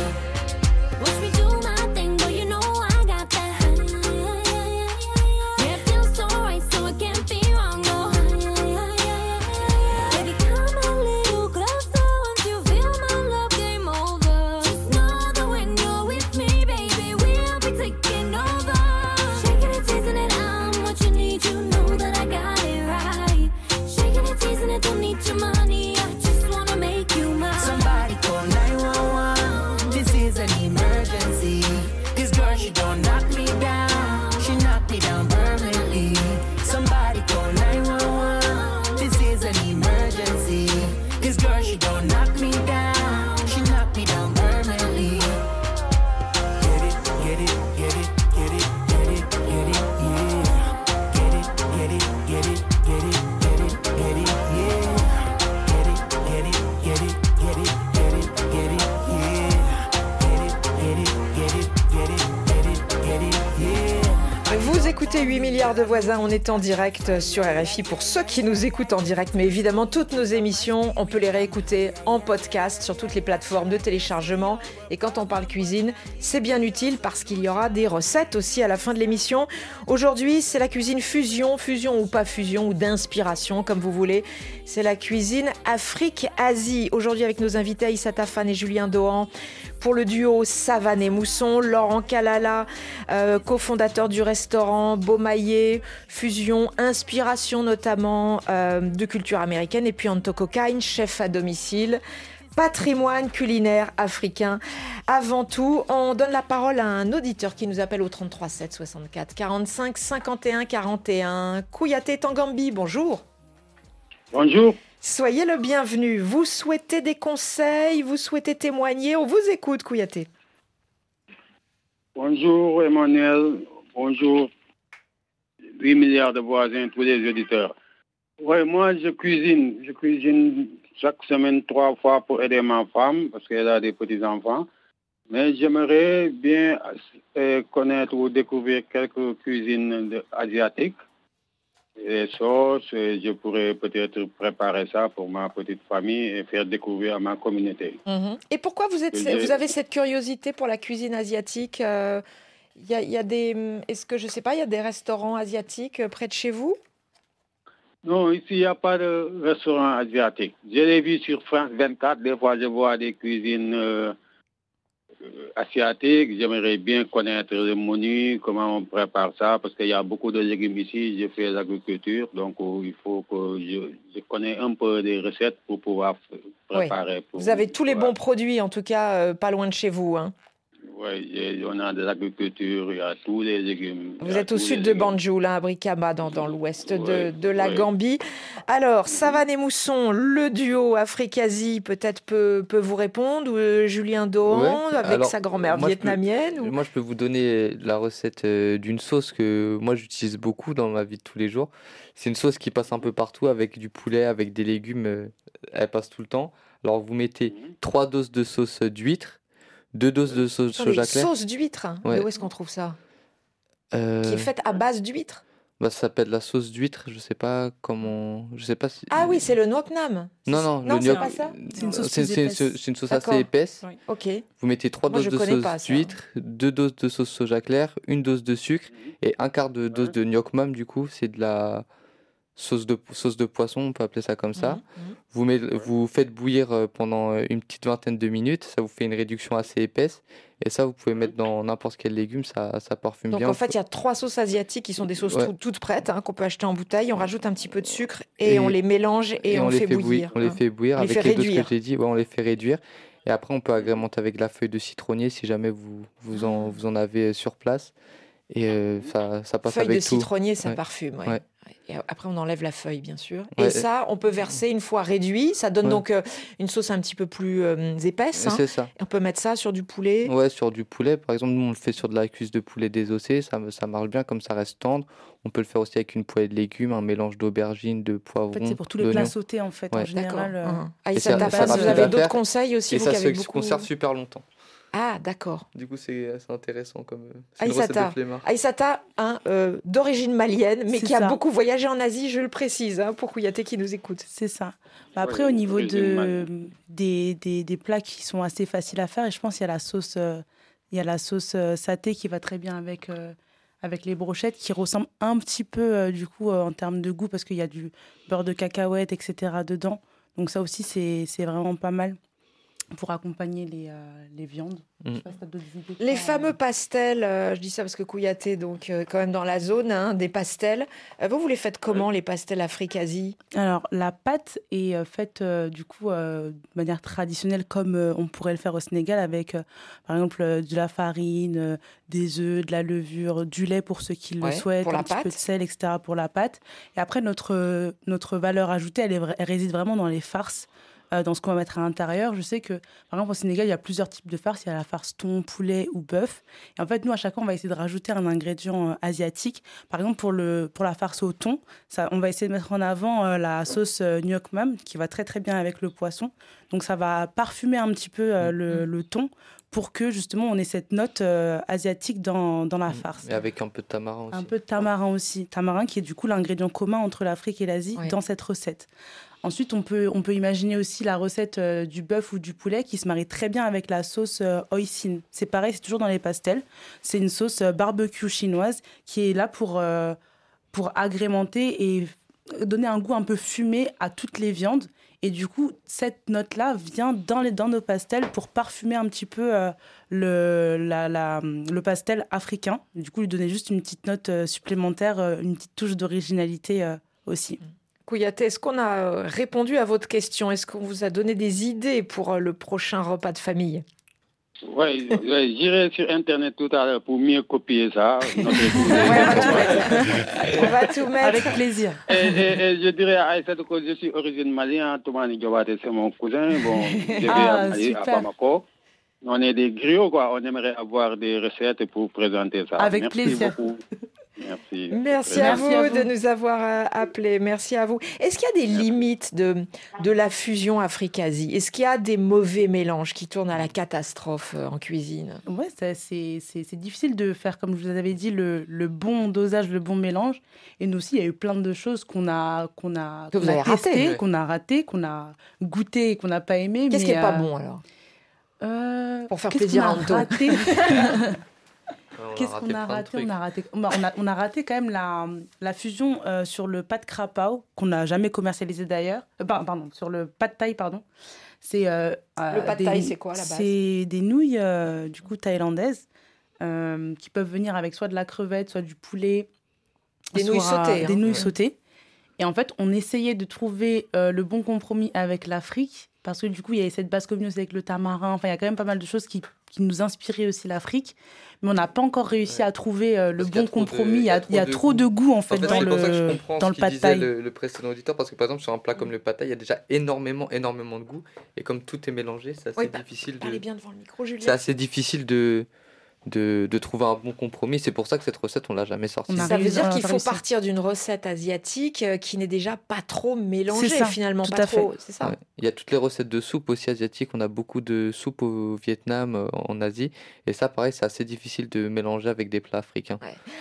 De voisins, on est en direct sur RFI pour ceux qui nous écoutent en direct. Mais évidemment, toutes nos émissions, on peut les réécouter en podcast sur toutes les plateformes de téléchargement. Et quand on parle cuisine, c'est bien utile parce qu'il y aura des recettes aussi à la fin de l'émission. Aujourd'hui, c'est la cuisine fusion, fusion ou pas fusion, ou d'inspiration, comme vous voulez. C'est la cuisine Afrique-Asie. Aujourd'hui, avec nos invités Aïssa Tafan et Julien Dohan pour le duo Savane et Mousson, Laurent Kalala, euh, cofondateur du restaurant Fusion, inspiration notamment euh, de culture américaine, et puis Anto Cocaine, chef à domicile patrimoine culinaire africain. Avant tout, on donne la parole à un auditeur qui nous appelle au 33 7 64 45 51 41. Kouyaté Tangambi, bonjour. Bonjour. Soyez le bienvenu. Vous souhaitez des conseils, vous souhaitez témoigner, on vous écoute, Kouyaté. Bonjour Emmanuel, bonjour 8 milliards de voisins, tous les auditeurs. Oui, moi je cuisine, je cuisine chaque semaine trois fois pour aider ma femme parce qu'elle a des petits-enfants. Mais j'aimerais bien euh, connaître ou découvrir quelques cuisines asiatiques les sauces, je pourrais peut-être préparer ça pour ma petite famille et faire découvrir à ma communauté. Mhm. Et pourquoi vous, êtes, vous avez cette curiosité pour la cuisine asiatique euh, y a, y a des, Est-ce que, je ne sais pas, il y a des restaurants asiatiques euh, près de chez vous? Non, ici, il n'y a pas de restaurant asiatique. Je l'ai vu sur France 24, des fois je vois des cuisines... Euh, euh, asiatique. J'aimerais bien connaître le menu, comment on prépare ça, parce qu'il y a beaucoup de légumes ici. Je fais l'agriculture, donc euh, il faut que je, connais un peu des recettes pour pouvoir préparer. vous avez tous les bons produits, en tout cas, euh, pas loin de chez vous. Hein. Oui, on a de l'agriculture, il y a tous les légumes. Vous êtes au sud de Banjul, hein, à Brikama, dans, dans l'ouest de, de, la Gambie. Alors, Savane et Mousson, le duo Afrique-Asie, peut-être peut, peut, vous répondre, ou Julien Dohan, avec Alors, sa grand-mère vietnamienne je peux, ou... Moi, je peux vous donner la recette d'une sauce que moi, j'utilise beaucoup dans ma vie de tous les jours. C'est une sauce qui passe un peu partout avec du poulet, avec des légumes. Elle passe tout le temps. Alors, vous mettez trois doses de sauce d'huître deux doses de sauce soja clair. Sauce d'huître ouais. Où est-ce qu'on trouve ça? Euh... Qui est faite à base d'huître bah, ça s'appelle la sauce d'huître, je sais pas comment. Je sais pas si... Ah oui, c'est le nuoc nam. Non, non, non c'est pas ça? C'est une sauce, une sauce assez épaisse. Oui. Ok. Vous mettez trois Moi, doses de sauce d'huître, deux doses de sauce soja clair, une dose de sucre et un quart de dose de mam, du coup, c'est de la sauce de, sauce de poisson, on peut appeler ça comme ça. Mhm, Vous, met, vous faites bouillir pendant une petite vingtaine de minutes, ça vous fait une réduction assez épaisse. Et ça, vous pouvez mettre dans n'importe quel légume, ça, ça parfume Donc bien. en fait, il y a trois sauces asiatiques qui sont des sauces Ouais. toutes prêtes, hein, qu'on peut acheter en bouteille. On rajoute un petit peu de sucre et, on les mélange et, on, les fait, fait bouillir. On les hein. fait bouillir On avec les réduire. que j'ai dit. Ouais, on les fait réduire. Et après, on peut agrémenter avec la feuille de citronnier si jamais vous, vous, en, vous en avez sur place. Et euh, ça, ça passe Feuille avec de citronnier, ça Ouais. parfume. ouais. Et après, on enlève la feuille, bien sûr. Ouais. Et ça, on peut verser une fois réduit. Ça donne Ouais. donc euh, une sauce un petit peu plus euh, épaisse. hein. C'est ça. Et on peut mettre ça sur du poulet. Ouais, sur du poulet, par exemple, nous on le fait sur de la cuisse de poulet désossé, ça, ça marche bien comme ça reste tendre. On peut le faire aussi avec une poêlée de légumes, un mélange d'aubergines, de poivrons. En fait, c'est pour tous les plats sautés, en fait, en général. euh, Hein. Et Aïssa ça- Tapas, ça vous avez d'autres conseils aussi, Et vous ça qui se avez beaucoup. conserve super longtemps. Ah, d'accord. Du coup, c'est c'est intéressant comme. euh, c'est une recette de Aïssata, flemmard. Aïssata hein, euh, d'origine malienne, mais qui a beaucoup voyagé en Asie, je le précise, hein, pour Kouyaté qui nous écoute. C'est ça. Bah, après, Ouais, au niveau de, des, des, des plats qui sont assez faciles à faire, et je pense qu'il y a la sauce, euh, il y a la sauce euh, saté qui va très bien avec, euh, avec les brochettes, qui ressemble un petit peu, euh, du coup, euh, en termes de goût, parce qu'il y a du beurre de cacahuète, etc. dedans. Donc ça aussi, c'est c'est vraiment pas mal pour accompagner les, euh, les viandes. Je sais pas si t'as d'autres idées, Les fameux pastels, euh, je dis ça parce que Kouyaté, donc euh, quand même dans la zone hein, des pastels. Euh, vous, vous les faites comment, les pastels Afrique-Asie? Alors, la pâte est euh, faite euh, du coup euh, de manière traditionnelle comme euh, on pourrait le faire au Sénégal avec euh, par exemple euh, de la farine, euh, des œufs, de la levure, du lait pour ceux qui Ouais, le souhaitent, un petit peu de sel, etc. pour la pâte. Et après, notre, euh, notre valeur ajoutée, elle, est vra- elle réside vraiment dans les farces. Euh, dans ce qu'on va mettre à l'intérieur. Je sais que, par exemple, au Sénégal, il y a plusieurs types de farces. Il y a la farce thon, poulet ou bœuf. Et en fait, nous, à chaque fois, on va essayer de rajouter un ingrédient euh, asiatique. Par exemple, pour, le, pour la farce au thon, ça, on va essayer de mettre en avant euh, la sauce gnocchi mam, qui va très très bien avec le poisson. Donc, ça va parfumer un petit peu le, le thon pour que, justement, on ait cette note asiatique dans, dans la farce. Et avec un peu de tamarin aussi. Un peu de tamarin aussi. Tamarin qui est du coup l'ingrédient commun entre l'Afrique et l'Asie dans cette recette. Ensuite, on peut, on peut imaginer aussi la recette euh, du bœuf ou du poulet qui se marie très bien avec la sauce euh. C'est pareil, c'est toujours dans les pastels. C'est une sauce euh, barbecue chinoise qui est là pour, euh, pour agrémenter et donner un goût un peu fumé à toutes les viandes. Et du coup, cette note-là vient dans, les, dans nos pastels pour parfumer un petit peu le, la- le pastel africain. Du coup, lui donner juste une petite note supplémentaire, une petite touche d'originalité aussi. Kouyaté, est-ce qu'on a euh, répondu à votre question? Est-ce qu'on vous a donné des idées pour euh, le prochain repas de famille? Oui, j'irai sur Internet tout à l'heure pour mieux copier ça. [laughs] On va tout mettre. Avec plaisir. Et, et- et je dirais à Aïssa que je suis origine malienne, Toumani Diobate, c'est mon cousin. Bon, [laughs] je vais Ah, à, Mali, à. Bamako. On est des griots, quoi. On aimerait avoir des recettes pour présenter ça. Avec Merci plaisir. beaucoup. Merci. Merci, à Merci vous, à vous. de nous avoir euh, appelés. Merci à vous. Est-ce qu'il y a des limites de, de la fusion Afrique-Asie? Est-ce qu'il y a des mauvais mélanges qui tournent à la catastrophe euh, en cuisine? Ouais, ça, c'est c'est- c'est difficile de faire, comme je vous avais dit, le, le bon dosage, le bon mélange. Et nous aussi, il y a eu plein de choses qu'on a, qu'on a, qu'on a ratées. testées, qu'on a raté, qu'on a goûté et qu'on n'a pas aimé. Qu'est-ce qui n'est pas euh, bon alors? euh, Pour faire plaisir à Anto. [laughs] raté On a Qu'est-ce raté qu'on a de raté? On a raté, bah, on, a, on a raté quand même la, la fusion euh, sur le pad krapao, qu'on n'a jamais commercialisé d'ailleurs. Euh, par- pardon, sur le pad thai, pardon. C'est, euh, euh, Le pad des- thai, c'est quoi, à la base? C'est des nouilles, euh, du coup, thaïlandaises, euh, qui peuvent venir avec soit de la crevette, soit du poulet. Des nouilles sautées, Des hein. nouilles Ouais. sautées. Et en fait, on essayait de trouver euh, le bon compromis avec l'Afrique parce que du coup, il y avait cette base commune aussi avec le tamarin. Enfin, il y a quand même pas mal de choses qui, qui nous inspiraient aussi l'Afrique. Mais on n'a pas encore réussi à trouver euh, le y a bon trop de- compromis. Il y a, y trop de goût, en fait, En fait, dans c'est pour ça que je le, comprends dans ce le disait thai. le, le précédent auditeur, parce que par exemple, sur un plat comme le pad thai, il y a déjà énormément, énormément de goût. Et comme tout est mélangé, c'est assez Oui, pa- difficile Parlez de. bien devant le micro, Julien. C'est assez difficile de, de, de trouver un bon compromis. C'est pour ça que cette recette, on l'a jamais sortie. Ça veut dire qu'il faut partir d'une recette asiatique euh, qui n'est déjà pas trop mélangée ça, finalement, tout pas trop. C'est ça. Ouais. Il y a toutes les recettes de soupe aussi asiatiques. On a beaucoup de soupe au Vietnam, euh, en Asie. Et ça, pareil, c'est assez difficile de mélanger avec des plats africains.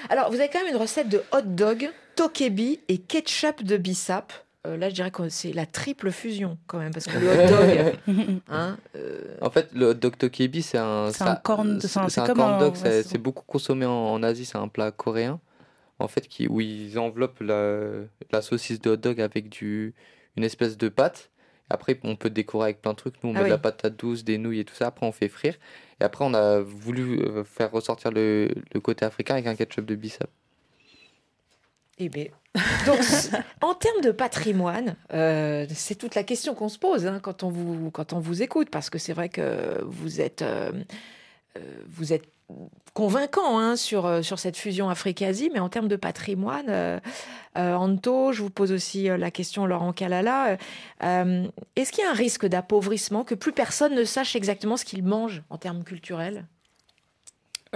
Alors, vous avez quand même une recette de hot dog, tokebi et ketchup de bissap. Euh, là, je dirais que c'est la triple fusion quand même, parce que le [laughs] hot dog, hein, euh, En fait, le hot dog tokebi, c'est un, C'est un corn- c'est un- c'est c'est un comme corn un- dog. ouais, c'est- beaucoup consommé en, en Asie. C'est un plat coréen, en fait, qui, où ils enveloppent la, la saucisse de hot dog avec du, une espèce de pâte. Après, on peut décorer avec plein de trucs. Nous, on Ah met de la oui. patate douce, des nouilles et tout ça. Après, on fait frire. Et après, on a voulu euh, faire ressortir le, le côté africain avec un ketchup de bissap. Eh bien, donc [laughs] en termes de patrimoine, euh, c'est toute la question qu'on se pose hein, quand on vous quand on vous écoute, parce que c'est vrai que vous êtes euh, euh, vous êtes convaincant hein, sur sur cette fusion Afrique-Asie, mais en termes de patrimoine, euh, Anto, je vous pose aussi la question, Laurent Kalala, euh, est-ce qu'il y a un risque d'appauvrissement que plus personne ne sache exactement ce qu'il mange en termes culturels?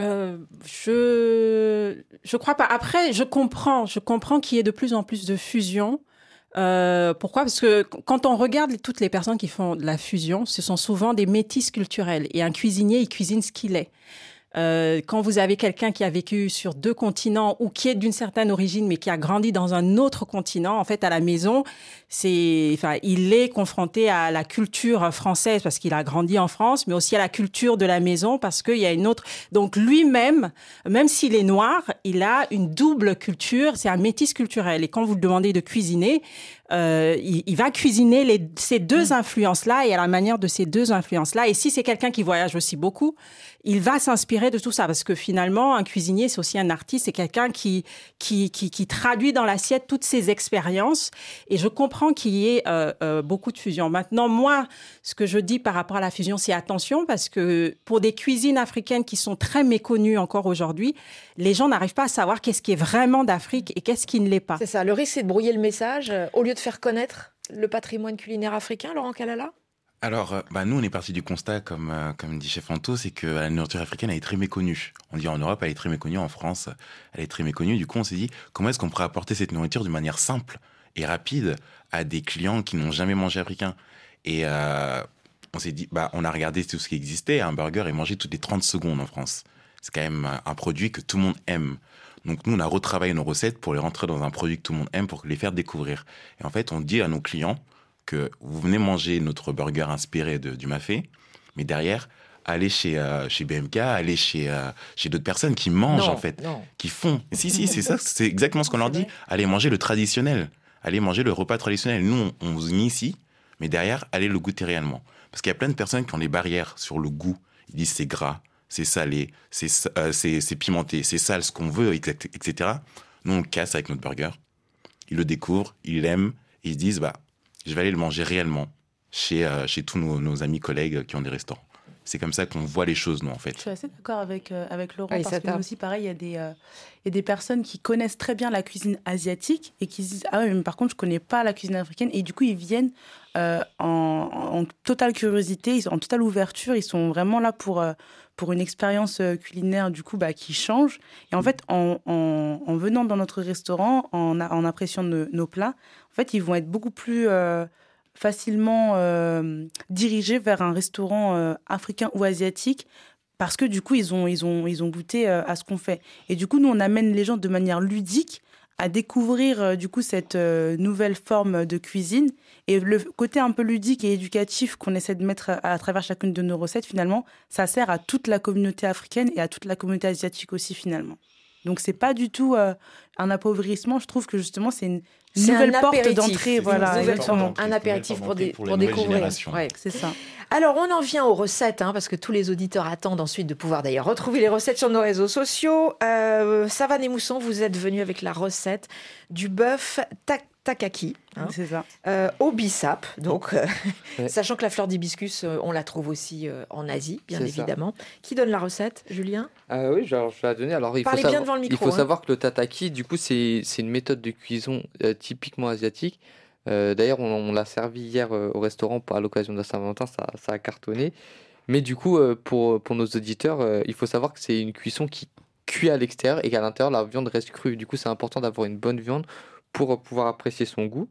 Euh, je je crois pas. Après, je comprends, je comprends qu'il y ait de plus en plus de fusion. Euh, pourquoi? Parce que quand on regarde toutes les personnes qui font de la fusion, ce sont souvent des métis culturels. Et un cuisinier, il cuisine ce qu'il est. Euh, quand vous avez quelqu'un qui a vécu sur deux continents ou qui est d'une certaine origine mais qui a grandi dans un autre continent, en fait, à la maison, c'est, enfin, il est confronté à la culture française parce qu'il a grandi en France, mais aussi à la culture de la maison parce qu'il y a une autre. Donc lui-même, même s'il est noir, il a une double culture. C'est un métis culturel. Et quand vous le demandez de cuisiner, euh, il, il va cuisiner les, ces deux influences-là et à la manière de ces deux influences-là. Et si c'est quelqu'un qui voyage aussi beaucoup, il va s'inspirer de tout ça parce que finalement, un cuisinier, c'est aussi un artiste, c'est quelqu'un qui, qui, qui, qui traduit dans l'assiette toutes ses expériences. Et je comprends qu'il y ait euh, euh, beaucoup de fusion. Maintenant, moi, ce que je dis par rapport à la fusion, c'est attention parce que pour des cuisines africaines qui sont très méconnues encore aujourd'hui, les gens n'arrivent pas à savoir qu'est-ce qui est vraiment d'Afrique et qu'est-ce qui ne l'est pas. C'est ça. Le risque, c'est de brouiller le message au lieu de faire connaître le patrimoine culinaire africain, Laurent Kalala? Alors, euh, bah, nous, on est parti du constat, comme, euh, comme dit Chef Anto, c'est que la nourriture africaine, elle est très méconnue. On dit en Europe, elle est très méconnue, en France, elle est très méconnue. Du coup, on s'est dit, comment est-ce qu'on pourrait apporter cette nourriture d'une manière simple et rapide à des clients qui n'ont jamais mangé africain? Et euh, on s'est dit, bah, on a regardé tout ce qui existait. Un burger est mangé toutes les 30 secondes en France. C'est quand même un produit que tout le monde aime. Donc nous, on a retravaillé nos recettes pour les rentrer dans un produit que tout le monde aime, pour les faire découvrir. Et en fait, on dit à nos clients que vous venez manger notre burger inspiré de, du mafé, mais derrière, allez chez, euh, chez BMK, allez chez, euh, chez d'autres personnes qui mangent, Non, en fait, non. qui font. [laughs] Si, si, c'est ça, c'est exactement ce qu'on leur dit. Allez manger le traditionnel. Allez manger le repas traditionnel. Nous, on, on vous initie, mais derrière, allez le goûter réellement. Parce qu'il y a plein de personnes qui ont des barrières sur le goût. Ils disent c'est gras, c'est salé, c'est euh, c'est pimenté, c'est sale, ce qu'on veut, etc. Nous, on le casse avec notre burger. Ils le découvrent, ils l'aiment, et ils se disent, bah, je vais aller le manger réellement chez, euh, chez tous nos amis collègues qui ont des restaurants. C'est comme ça qu'on voit les choses, nous, en fait. Je suis assez d'accord avec, euh, avec Laurent Oui, parce ça que nous aussi, pareil, il y, a des, euh, il y a des personnes qui connaissent très bien la cuisine asiatique et qui se disent Ah oui, mais par contre, je connais pas la cuisine africaine. Et du coup, ils viennent euh, en, en totale curiosité, ils sont en totale ouverture. Ils sont vraiment là pour, euh, pour une expérience culinaire du coup bah, qui change. Et en fait, en, en, en venant dans notre restaurant, en, appréciant nos, nos plats, en fait, ils vont être beaucoup plus euh, facilement euh, dirigés vers un restaurant euh, africain ou asiatique parce que du coup, ils ont, ils ont, ils ont goûté euh, à ce qu'on fait. Et du coup, nous, on amène les gens de manière ludique à découvrir du coup cette nouvelle forme de cuisine et le côté un peu ludique et éducatif qu'on essaie de mettre à travers chacune de nos recettes finalement ça sert à toute la communauté africaine et à toute la communauté asiatique aussi finalement donc c'est pas du tout euh, un appauvrissement je trouve que justement c'est une nouvelle un porte d'entrée voilà une nouvelle exactement porte d'entrée. Un apéritif pour, des- pour pour les nouvelles découvrir. Ouais. c'est ça Alors, on en vient aux recettes, hein, parce que tous les auditeurs attendent ensuite de pouvoir d'ailleurs retrouver les recettes sur nos réseaux sociaux. Euh, Savane et Mousson, vous êtes venus avec la recette du bœuf ta- takaki. hein, C'est ça. euh, au bissap, donc euh, [laughs] Ouais. sachant que la fleur d'hibiscus, euh, on la trouve aussi euh, en Asie, bien ça. évidemment. Qui donne la recette, Julien? Ah oui, genre, je vais la donner. Alors, il faut, Parlez bien savoir, devant le il micro, faut hein. savoir que le tataki, du coup, c'est une méthode de cuisson euh, typiquement asiatique. Euh, D'ailleurs, on, on l'a servi hier euh, au restaurant pour- à l'occasion de la Saint-Valentin, ça, ça a cartonné. Mais du coup, euh, pour, pour nos auditeurs, euh, il faut savoir que c'est une cuisson qui cuit à l'extérieur et qu'à l'intérieur, la viande reste crue. Du coup, c'est important d'avoir une bonne viande pour euh, pouvoir apprécier son goût.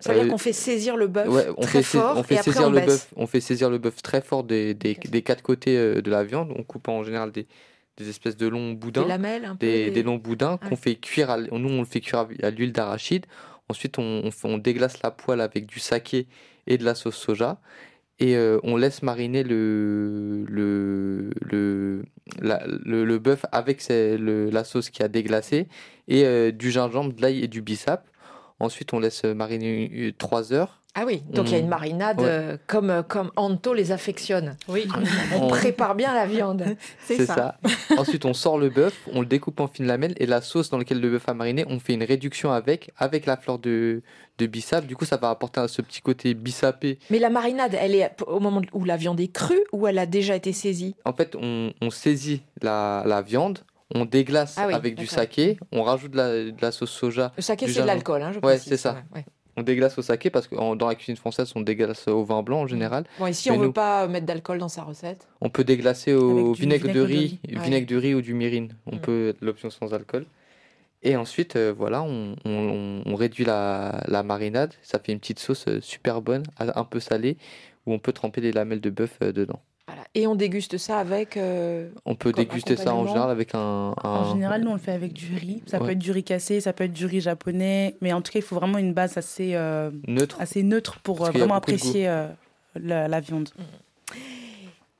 Ça veut Euh, dire qu'on fait saisir le bœuf Ouais, très fait, fort on fait et après saisir on le bœuf. On fait saisir le bœuf très fort des, des, des quatre côtés euh, de la viande. On coupe en général des, des espèces de longs boudins, Des lamelles un peu. des, longs boudins Ouais. qu'on fait cuire. À, nous, on le fait cuire à, l'huile d'arachide. Ensuite, on, on déglace la poêle avec du saké et de la sauce soja. Et euh, on laisse mariner le, le, le, le, bœuf avec la sauce qui a déglacé et euh, du gingembre, de l'ail et du bissap. Ensuite, on laisse mariner 3 heures. Ah oui, donc il y a une marinade Ouais. euh, comme, euh, comme Anto les affectionne. Oui, On prépare bien la viande. [laughs] c'est ça. Ensuite, on sort le bœuf, on le découpe en fines lamelles et la sauce dans laquelle le bœuf a mariné, on fait une réduction avec, avec la fleur de, de bissap. Du coup, ça va apporter ce petit côté bissapé. Mais la marinade, elle est au moment où la viande est crue ou elle a déjà été saisie? En fait, on, on saisit la, la viande, on déglace Ah oui, avec du saké, on rajoute de la, de la sauce soja. Le saké, c'est de l'alcool, hein, je Ouais, précise, c'est ça. ouais, ouais. On déglace au saké parce que en- dans la cuisine française, on déglace au vin blanc en général. Bon, ici, on ne veut pas mettre d'alcool dans sa recette. On peut déglacer au vinaigre, de riz. Ouais. vinaigre de riz ou du myrrhine. On Mm. peut l'option sans alcool. Et ensuite, euh, voilà, on, on- on réduit la, la marinade. Ça fait une petite sauce euh, super bonne, un un peu salée, où on peut tremper des lamelles de bœuf euh, dedans. Voilà. Et on déguste ça avec. euh, On peut déguster ça en général avec un. En général, nous, on le fait avec du riz. Ça peut être du riz cassé, ça peut être du riz japonais. Mais en tout cas, il faut vraiment une base assez, euh, neutre. assez neutre pour euh, vraiment apprécier euh, la, la viande.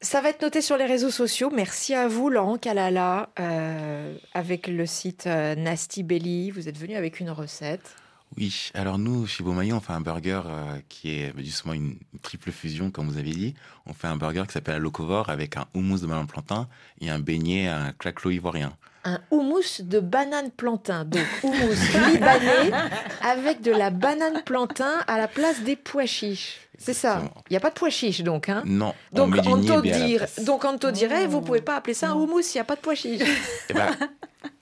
Ça va être noté sur les réseaux sociaux. Merci à vous, Laurent Kalala, euh, avec le site euh, Nasty Belly. Vous êtes venu avec une recette. Oui, alors nous, chez Beaumaillon, on fait un burger euh, qui est justement une triple fusion, comme vous avez dit. On fait un burger qui s'appelle la locovore avec un houmous de melon plantain et un beignet, un claclo ivoirien. Un houmous de banane plantain. Donc, houmous [laughs] libanais avec de la banane plantain à la place des pois chiches. C'est ça. Il n'y a pas de pois chiches, donc. Hein Non, on donc, niébé à la dire, donc, Anto dirait, vous pouvez pas appeler ça un houmous, il n'y a pas de pois chiches. Eh ben, [laughs]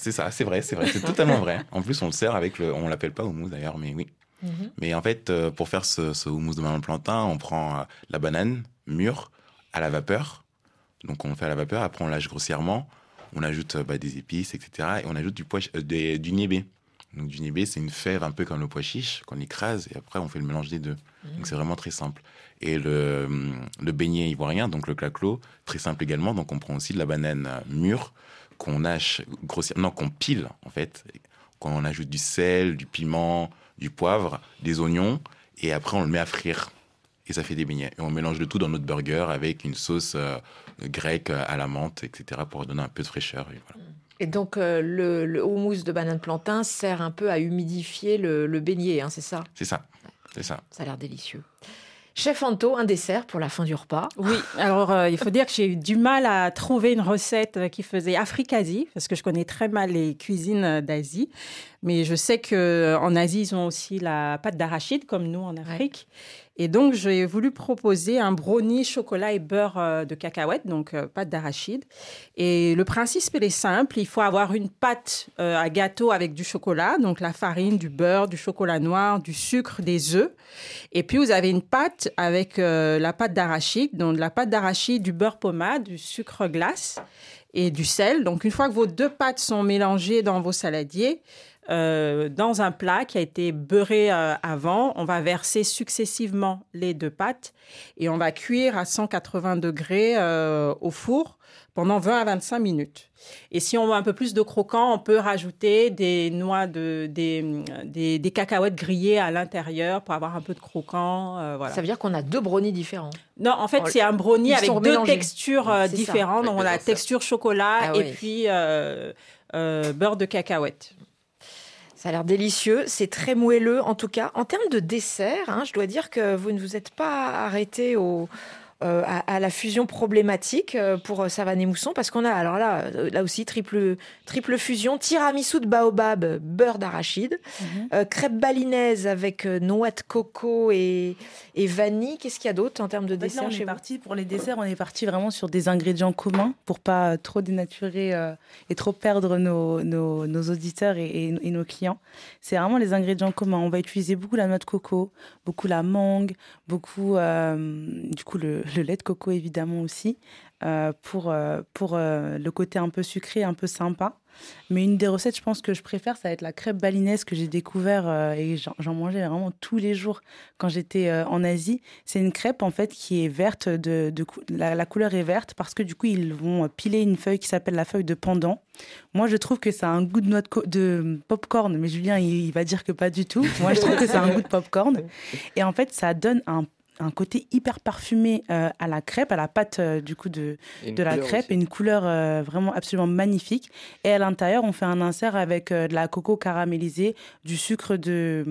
c'est ça, c'est vrai, c'est vrai, c'est totalement vrai. En plus, on le sert avec le, on l'appelle pas houmous d'ailleurs, mais oui. Mhm. Mais en fait, euh, pour faire ce, ce houmous de melon plantain, on prend euh, la banane mûre à la vapeur. Donc on fait à la vapeur, après on lâche grossièrement, on ajoute euh, bah, des épices, etc. Et on ajoute du, pois, euh, des- du niébé. Donc du niébé, c'est une fève un peu comme le pois chiche qu'on écrase et après on fait le mélange des deux. Donc c'est vraiment très simple. Et le, le beignet ivoirien, donc le claclo, très simple également. Donc on prend aussi de la banane mûre qu'on hache grossièrement, non qu'on pile en fait. Quand on ajoute du sel, du piment, du poivre, des oignons et après on le met à frire et ça fait des beignets. Et on mélange le tout dans notre burger avec une sauce euh, grecque à la menthe, etc. pour donner un peu de fraîcheur. Et voilà. Et donc, euh, le, le houmous de banane plantain sert un peu à humidifier le, le beignet, hein, c'est ça? C'est ça, c'est ça. Ça a l'air délicieux. Chef Anto, un dessert pour la fin du repas. Oui, alors euh, il faut dire que j'ai eu du mal à trouver une recette euh, qui faisait Afrique-Asie, parce que je connais très mal les cuisines euh, d'Asie. Mais je sais qu'en Asie, ils ont aussi la pâte d'arachide, comme nous en Afrique. Et donc, j'ai voulu proposer un brownie chocolat et beurre euh, de cacahuète, donc euh, pâte d'arachide. Et le principe, il est simple. Il faut avoir une pâte euh, à gâteau avec du chocolat, donc la farine, du beurre, du chocolat noir, du sucre, des œufs. Et puis, vous avez une pâte avec la pâte d'arachide, donc de la pâte d'arachide, du beurre pommade, du sucre glace et du sel. Donc, une fois que vos deux pâtes sont mélangées dans vos saladiers, euh, dans un plat qui a été beurré euh, avant, on va verser successivement les deux pâtes et on va cuire à 180 degrés euh, au four pendant 20 à 25 minutes. Et si on veut un peu plus de croquant, on peut rajouter des noix de des, des, des cacahuètes grillées à l'intérieur pour avoir un peu de croquant. euh, voilà. Ça veut dire qu'on a deux brownies différents. Non, en fait, Oh, c'est un brownie ils avec deux textures ça. différentes. Donc, on a la texture chocolat Ah et oui. puis euh, euh, beurre de cacahuète. Ça a l'air délicieux, c'est très moelleux en tout cas. En termes de dessert, hein, je dois dire que vous ne vous êtes pas arrêté au, euh, à, à la fusion problématique euh, pour euh, Savane et Mousson parce qu'on a alors là, là aussi triple, triple fusion, tiramisu de baobab, beurre d'arachide, euh, crêpe balinaise avec noix de coco et, et vanille. Qu'est-ce qu'il y a d'autre en termes de dessert on chez est parti pour les desserts, on est parti vraiment sur des ingrédients communs pour pas trop dénaturer euh, et trop perdre nos, nos, nos auditeurs et, et- et nos clients. C'est vraiment les ingrédients communs. On va utiliser beaucoup la noix de coco, beaucoup la mangue, beaucoup du coup le, le lait de coco évidemment aussi euh, pour euh, pour euh, le côté un peu sucré, un peu sympa. Mais une des recettes, je pense que je préfère, ça va être la crêpe balinaise que j'ai découvert et j'en mangeais vraiment tous les jours quand j'étais en Asie. C'est une crêpe en fait qui est verte, de, de la, couleur est verte parce que du coup ils vont piler une feuille qui s'appelle la feuille de pendant. Moi je trouve que ça a un goût de noix de, de popcorn, mais Julien il, il va dire que pas du tout. Moi je trouve que ça a un goût de popcorn et en fait ça donne un un côté hyper parfumé euh, à la crêpe, à la pâte euh, du coup de, de la crêpe aussi. et une couleur euh, vraiment absolument magnifique. Et à l'intérieur, on fait un insert avec euh, de la coco caramélisée, du sucre de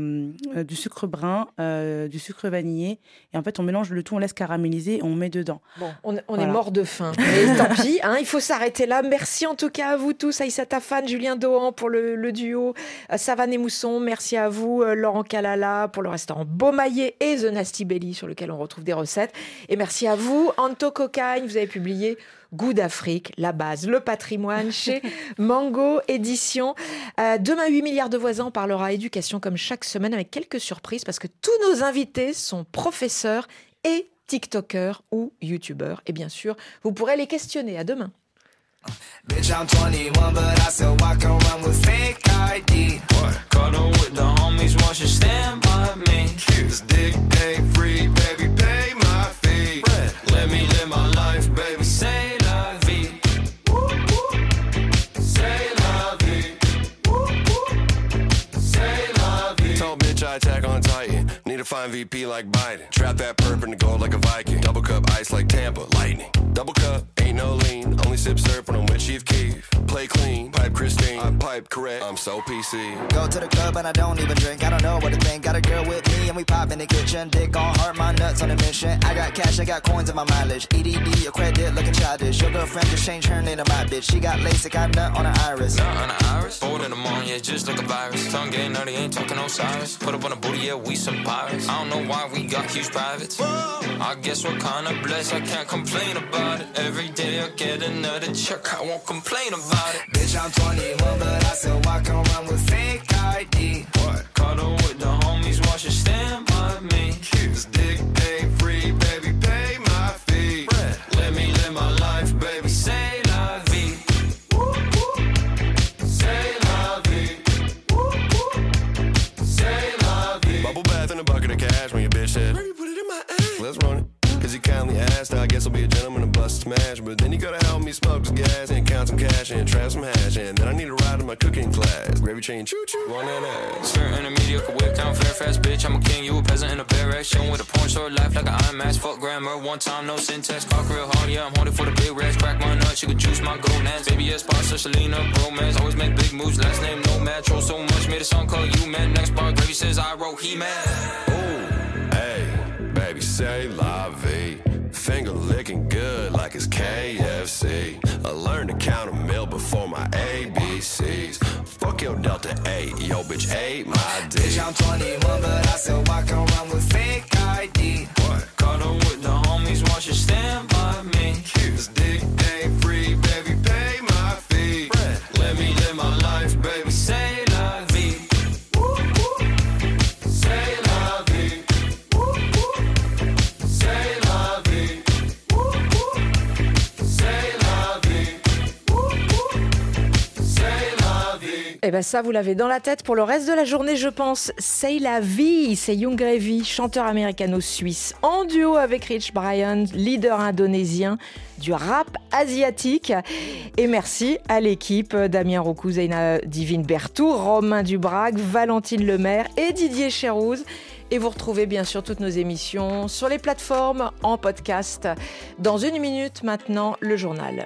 euh, du sucre brun, euh, du sucre vanillé. Et en fait, on mélange le tout, on laisse caraméliser et on met dedans. Bon, on, on Voilà. est mort de faim. [laughs] Mais tant pis, hein, il faut s'arrêter là. Merci en tout cas à vous tous, Aïssa Tafan, Julien Dohan pour le, le duo, euh, Savane et Mousson. Merci à vous, euh, Laurent Calala pour le restaurant Beaumaillé et The Nasty Belly sur on retrouve des recettes. Et merci à vous, Anto Cocagne, vous avez publié Goût d'Afrique, la base, le patrimoine chez [laughs] Mango Édition. Euh, demain, 8 milliards de voisins, on parlera éducation comme chaque semaine avec quelques surprises parce que tous nos invités sont professeurs et TikTokers ou YouTubeurs. Et bien sûr, vous pourrez les questionner. À demain. Bitch, I'm 21, but I still walk around with fake ID. What? Cuddle with the homies, want you stand by me. This dick ain't free, baby, pay my fee. Let me live my life, baby, say Titan. Need VP like Biden. Trap that perp in the gold like a Viking. Double cup ice like Tampa. Lightning. Double cup, ain't no lean. Only sip syrup when I'm with Chief Keef. Play clean, pipe Christine. I pipe correct. I'm so PC. Go to the club and I don't even drink. I don't know what to think. Got a girl with me and we pop in the kitchen. Dick on hard, my nuts on a mission. I got cash, I got coins in my mileage. EDD, your credit looking childish. Your girlfriend just changed her name to my bitch. She got LASIK, I nut on her iris. Nut on the iris. Old in the morning, yeah, just like a virus. Tongue getting nutty, ain't talking no sirens. Put up on the booty, yeah, we some pirates. I don't know why we got huge privates. I guess we're kinda blessed, I can't complain about it. Every day I get another check, I won't complain about it. Bitch, I'm 21, but I still walk around with fake ID. What? Cuddle with the homies, watch you stand by me. Bath in a bucket of cash when your bitch said, Baby, put it in my ass. Let's run it. Cause you kindly asked, I guess I'll be a gentleman and bust smash. But then you gotta help me smoke some gas and count some cash and trap some hash. And then I need a ride in my cooking class. Gravy chain choo choo on that ass. Skirting a mediocre whip down fast bitch. I'm a king, you a peasant in a barrack. Showing with a porn star life like an IMAX. Fuck grammar, one time, no syntax. Cock real hard, yeah, I'm holding for the big rats. Crack my nuts, you can juice my gold gonads. Baby, yes, sponsor Selena, romance. Always make big moves, last name no match. Roll so much, made a song called You Man. Next bar, Gravy says I wrote He Man. Baby, say la vie. Finger licking good like it's KFC. I learned to count a meal before my ABCs. Fuck your Delta 8, yo bitch ate my D. Bitch, I'm 21, but I still walk around with fake ID. What? Cuddle with the homies, watch you stand Eh ben ça, vous l'avez dans la tête pour le reste de la journée, je pense. C'est la vie, c'est Young Gravy, chanteur américano-suisse, en duo avec Rich Brian, leader indonésien du rap asiatique. Et merci à l'équipe Damien Rocou, Zaina Divine Bertou, Romain Dubrac, Valentine Lemaire et Didier Chérouz. Et vous retrouvez bien sûr toutes nos émissions sur les plateformes en podcast. Dans une minute maintenant, le journal.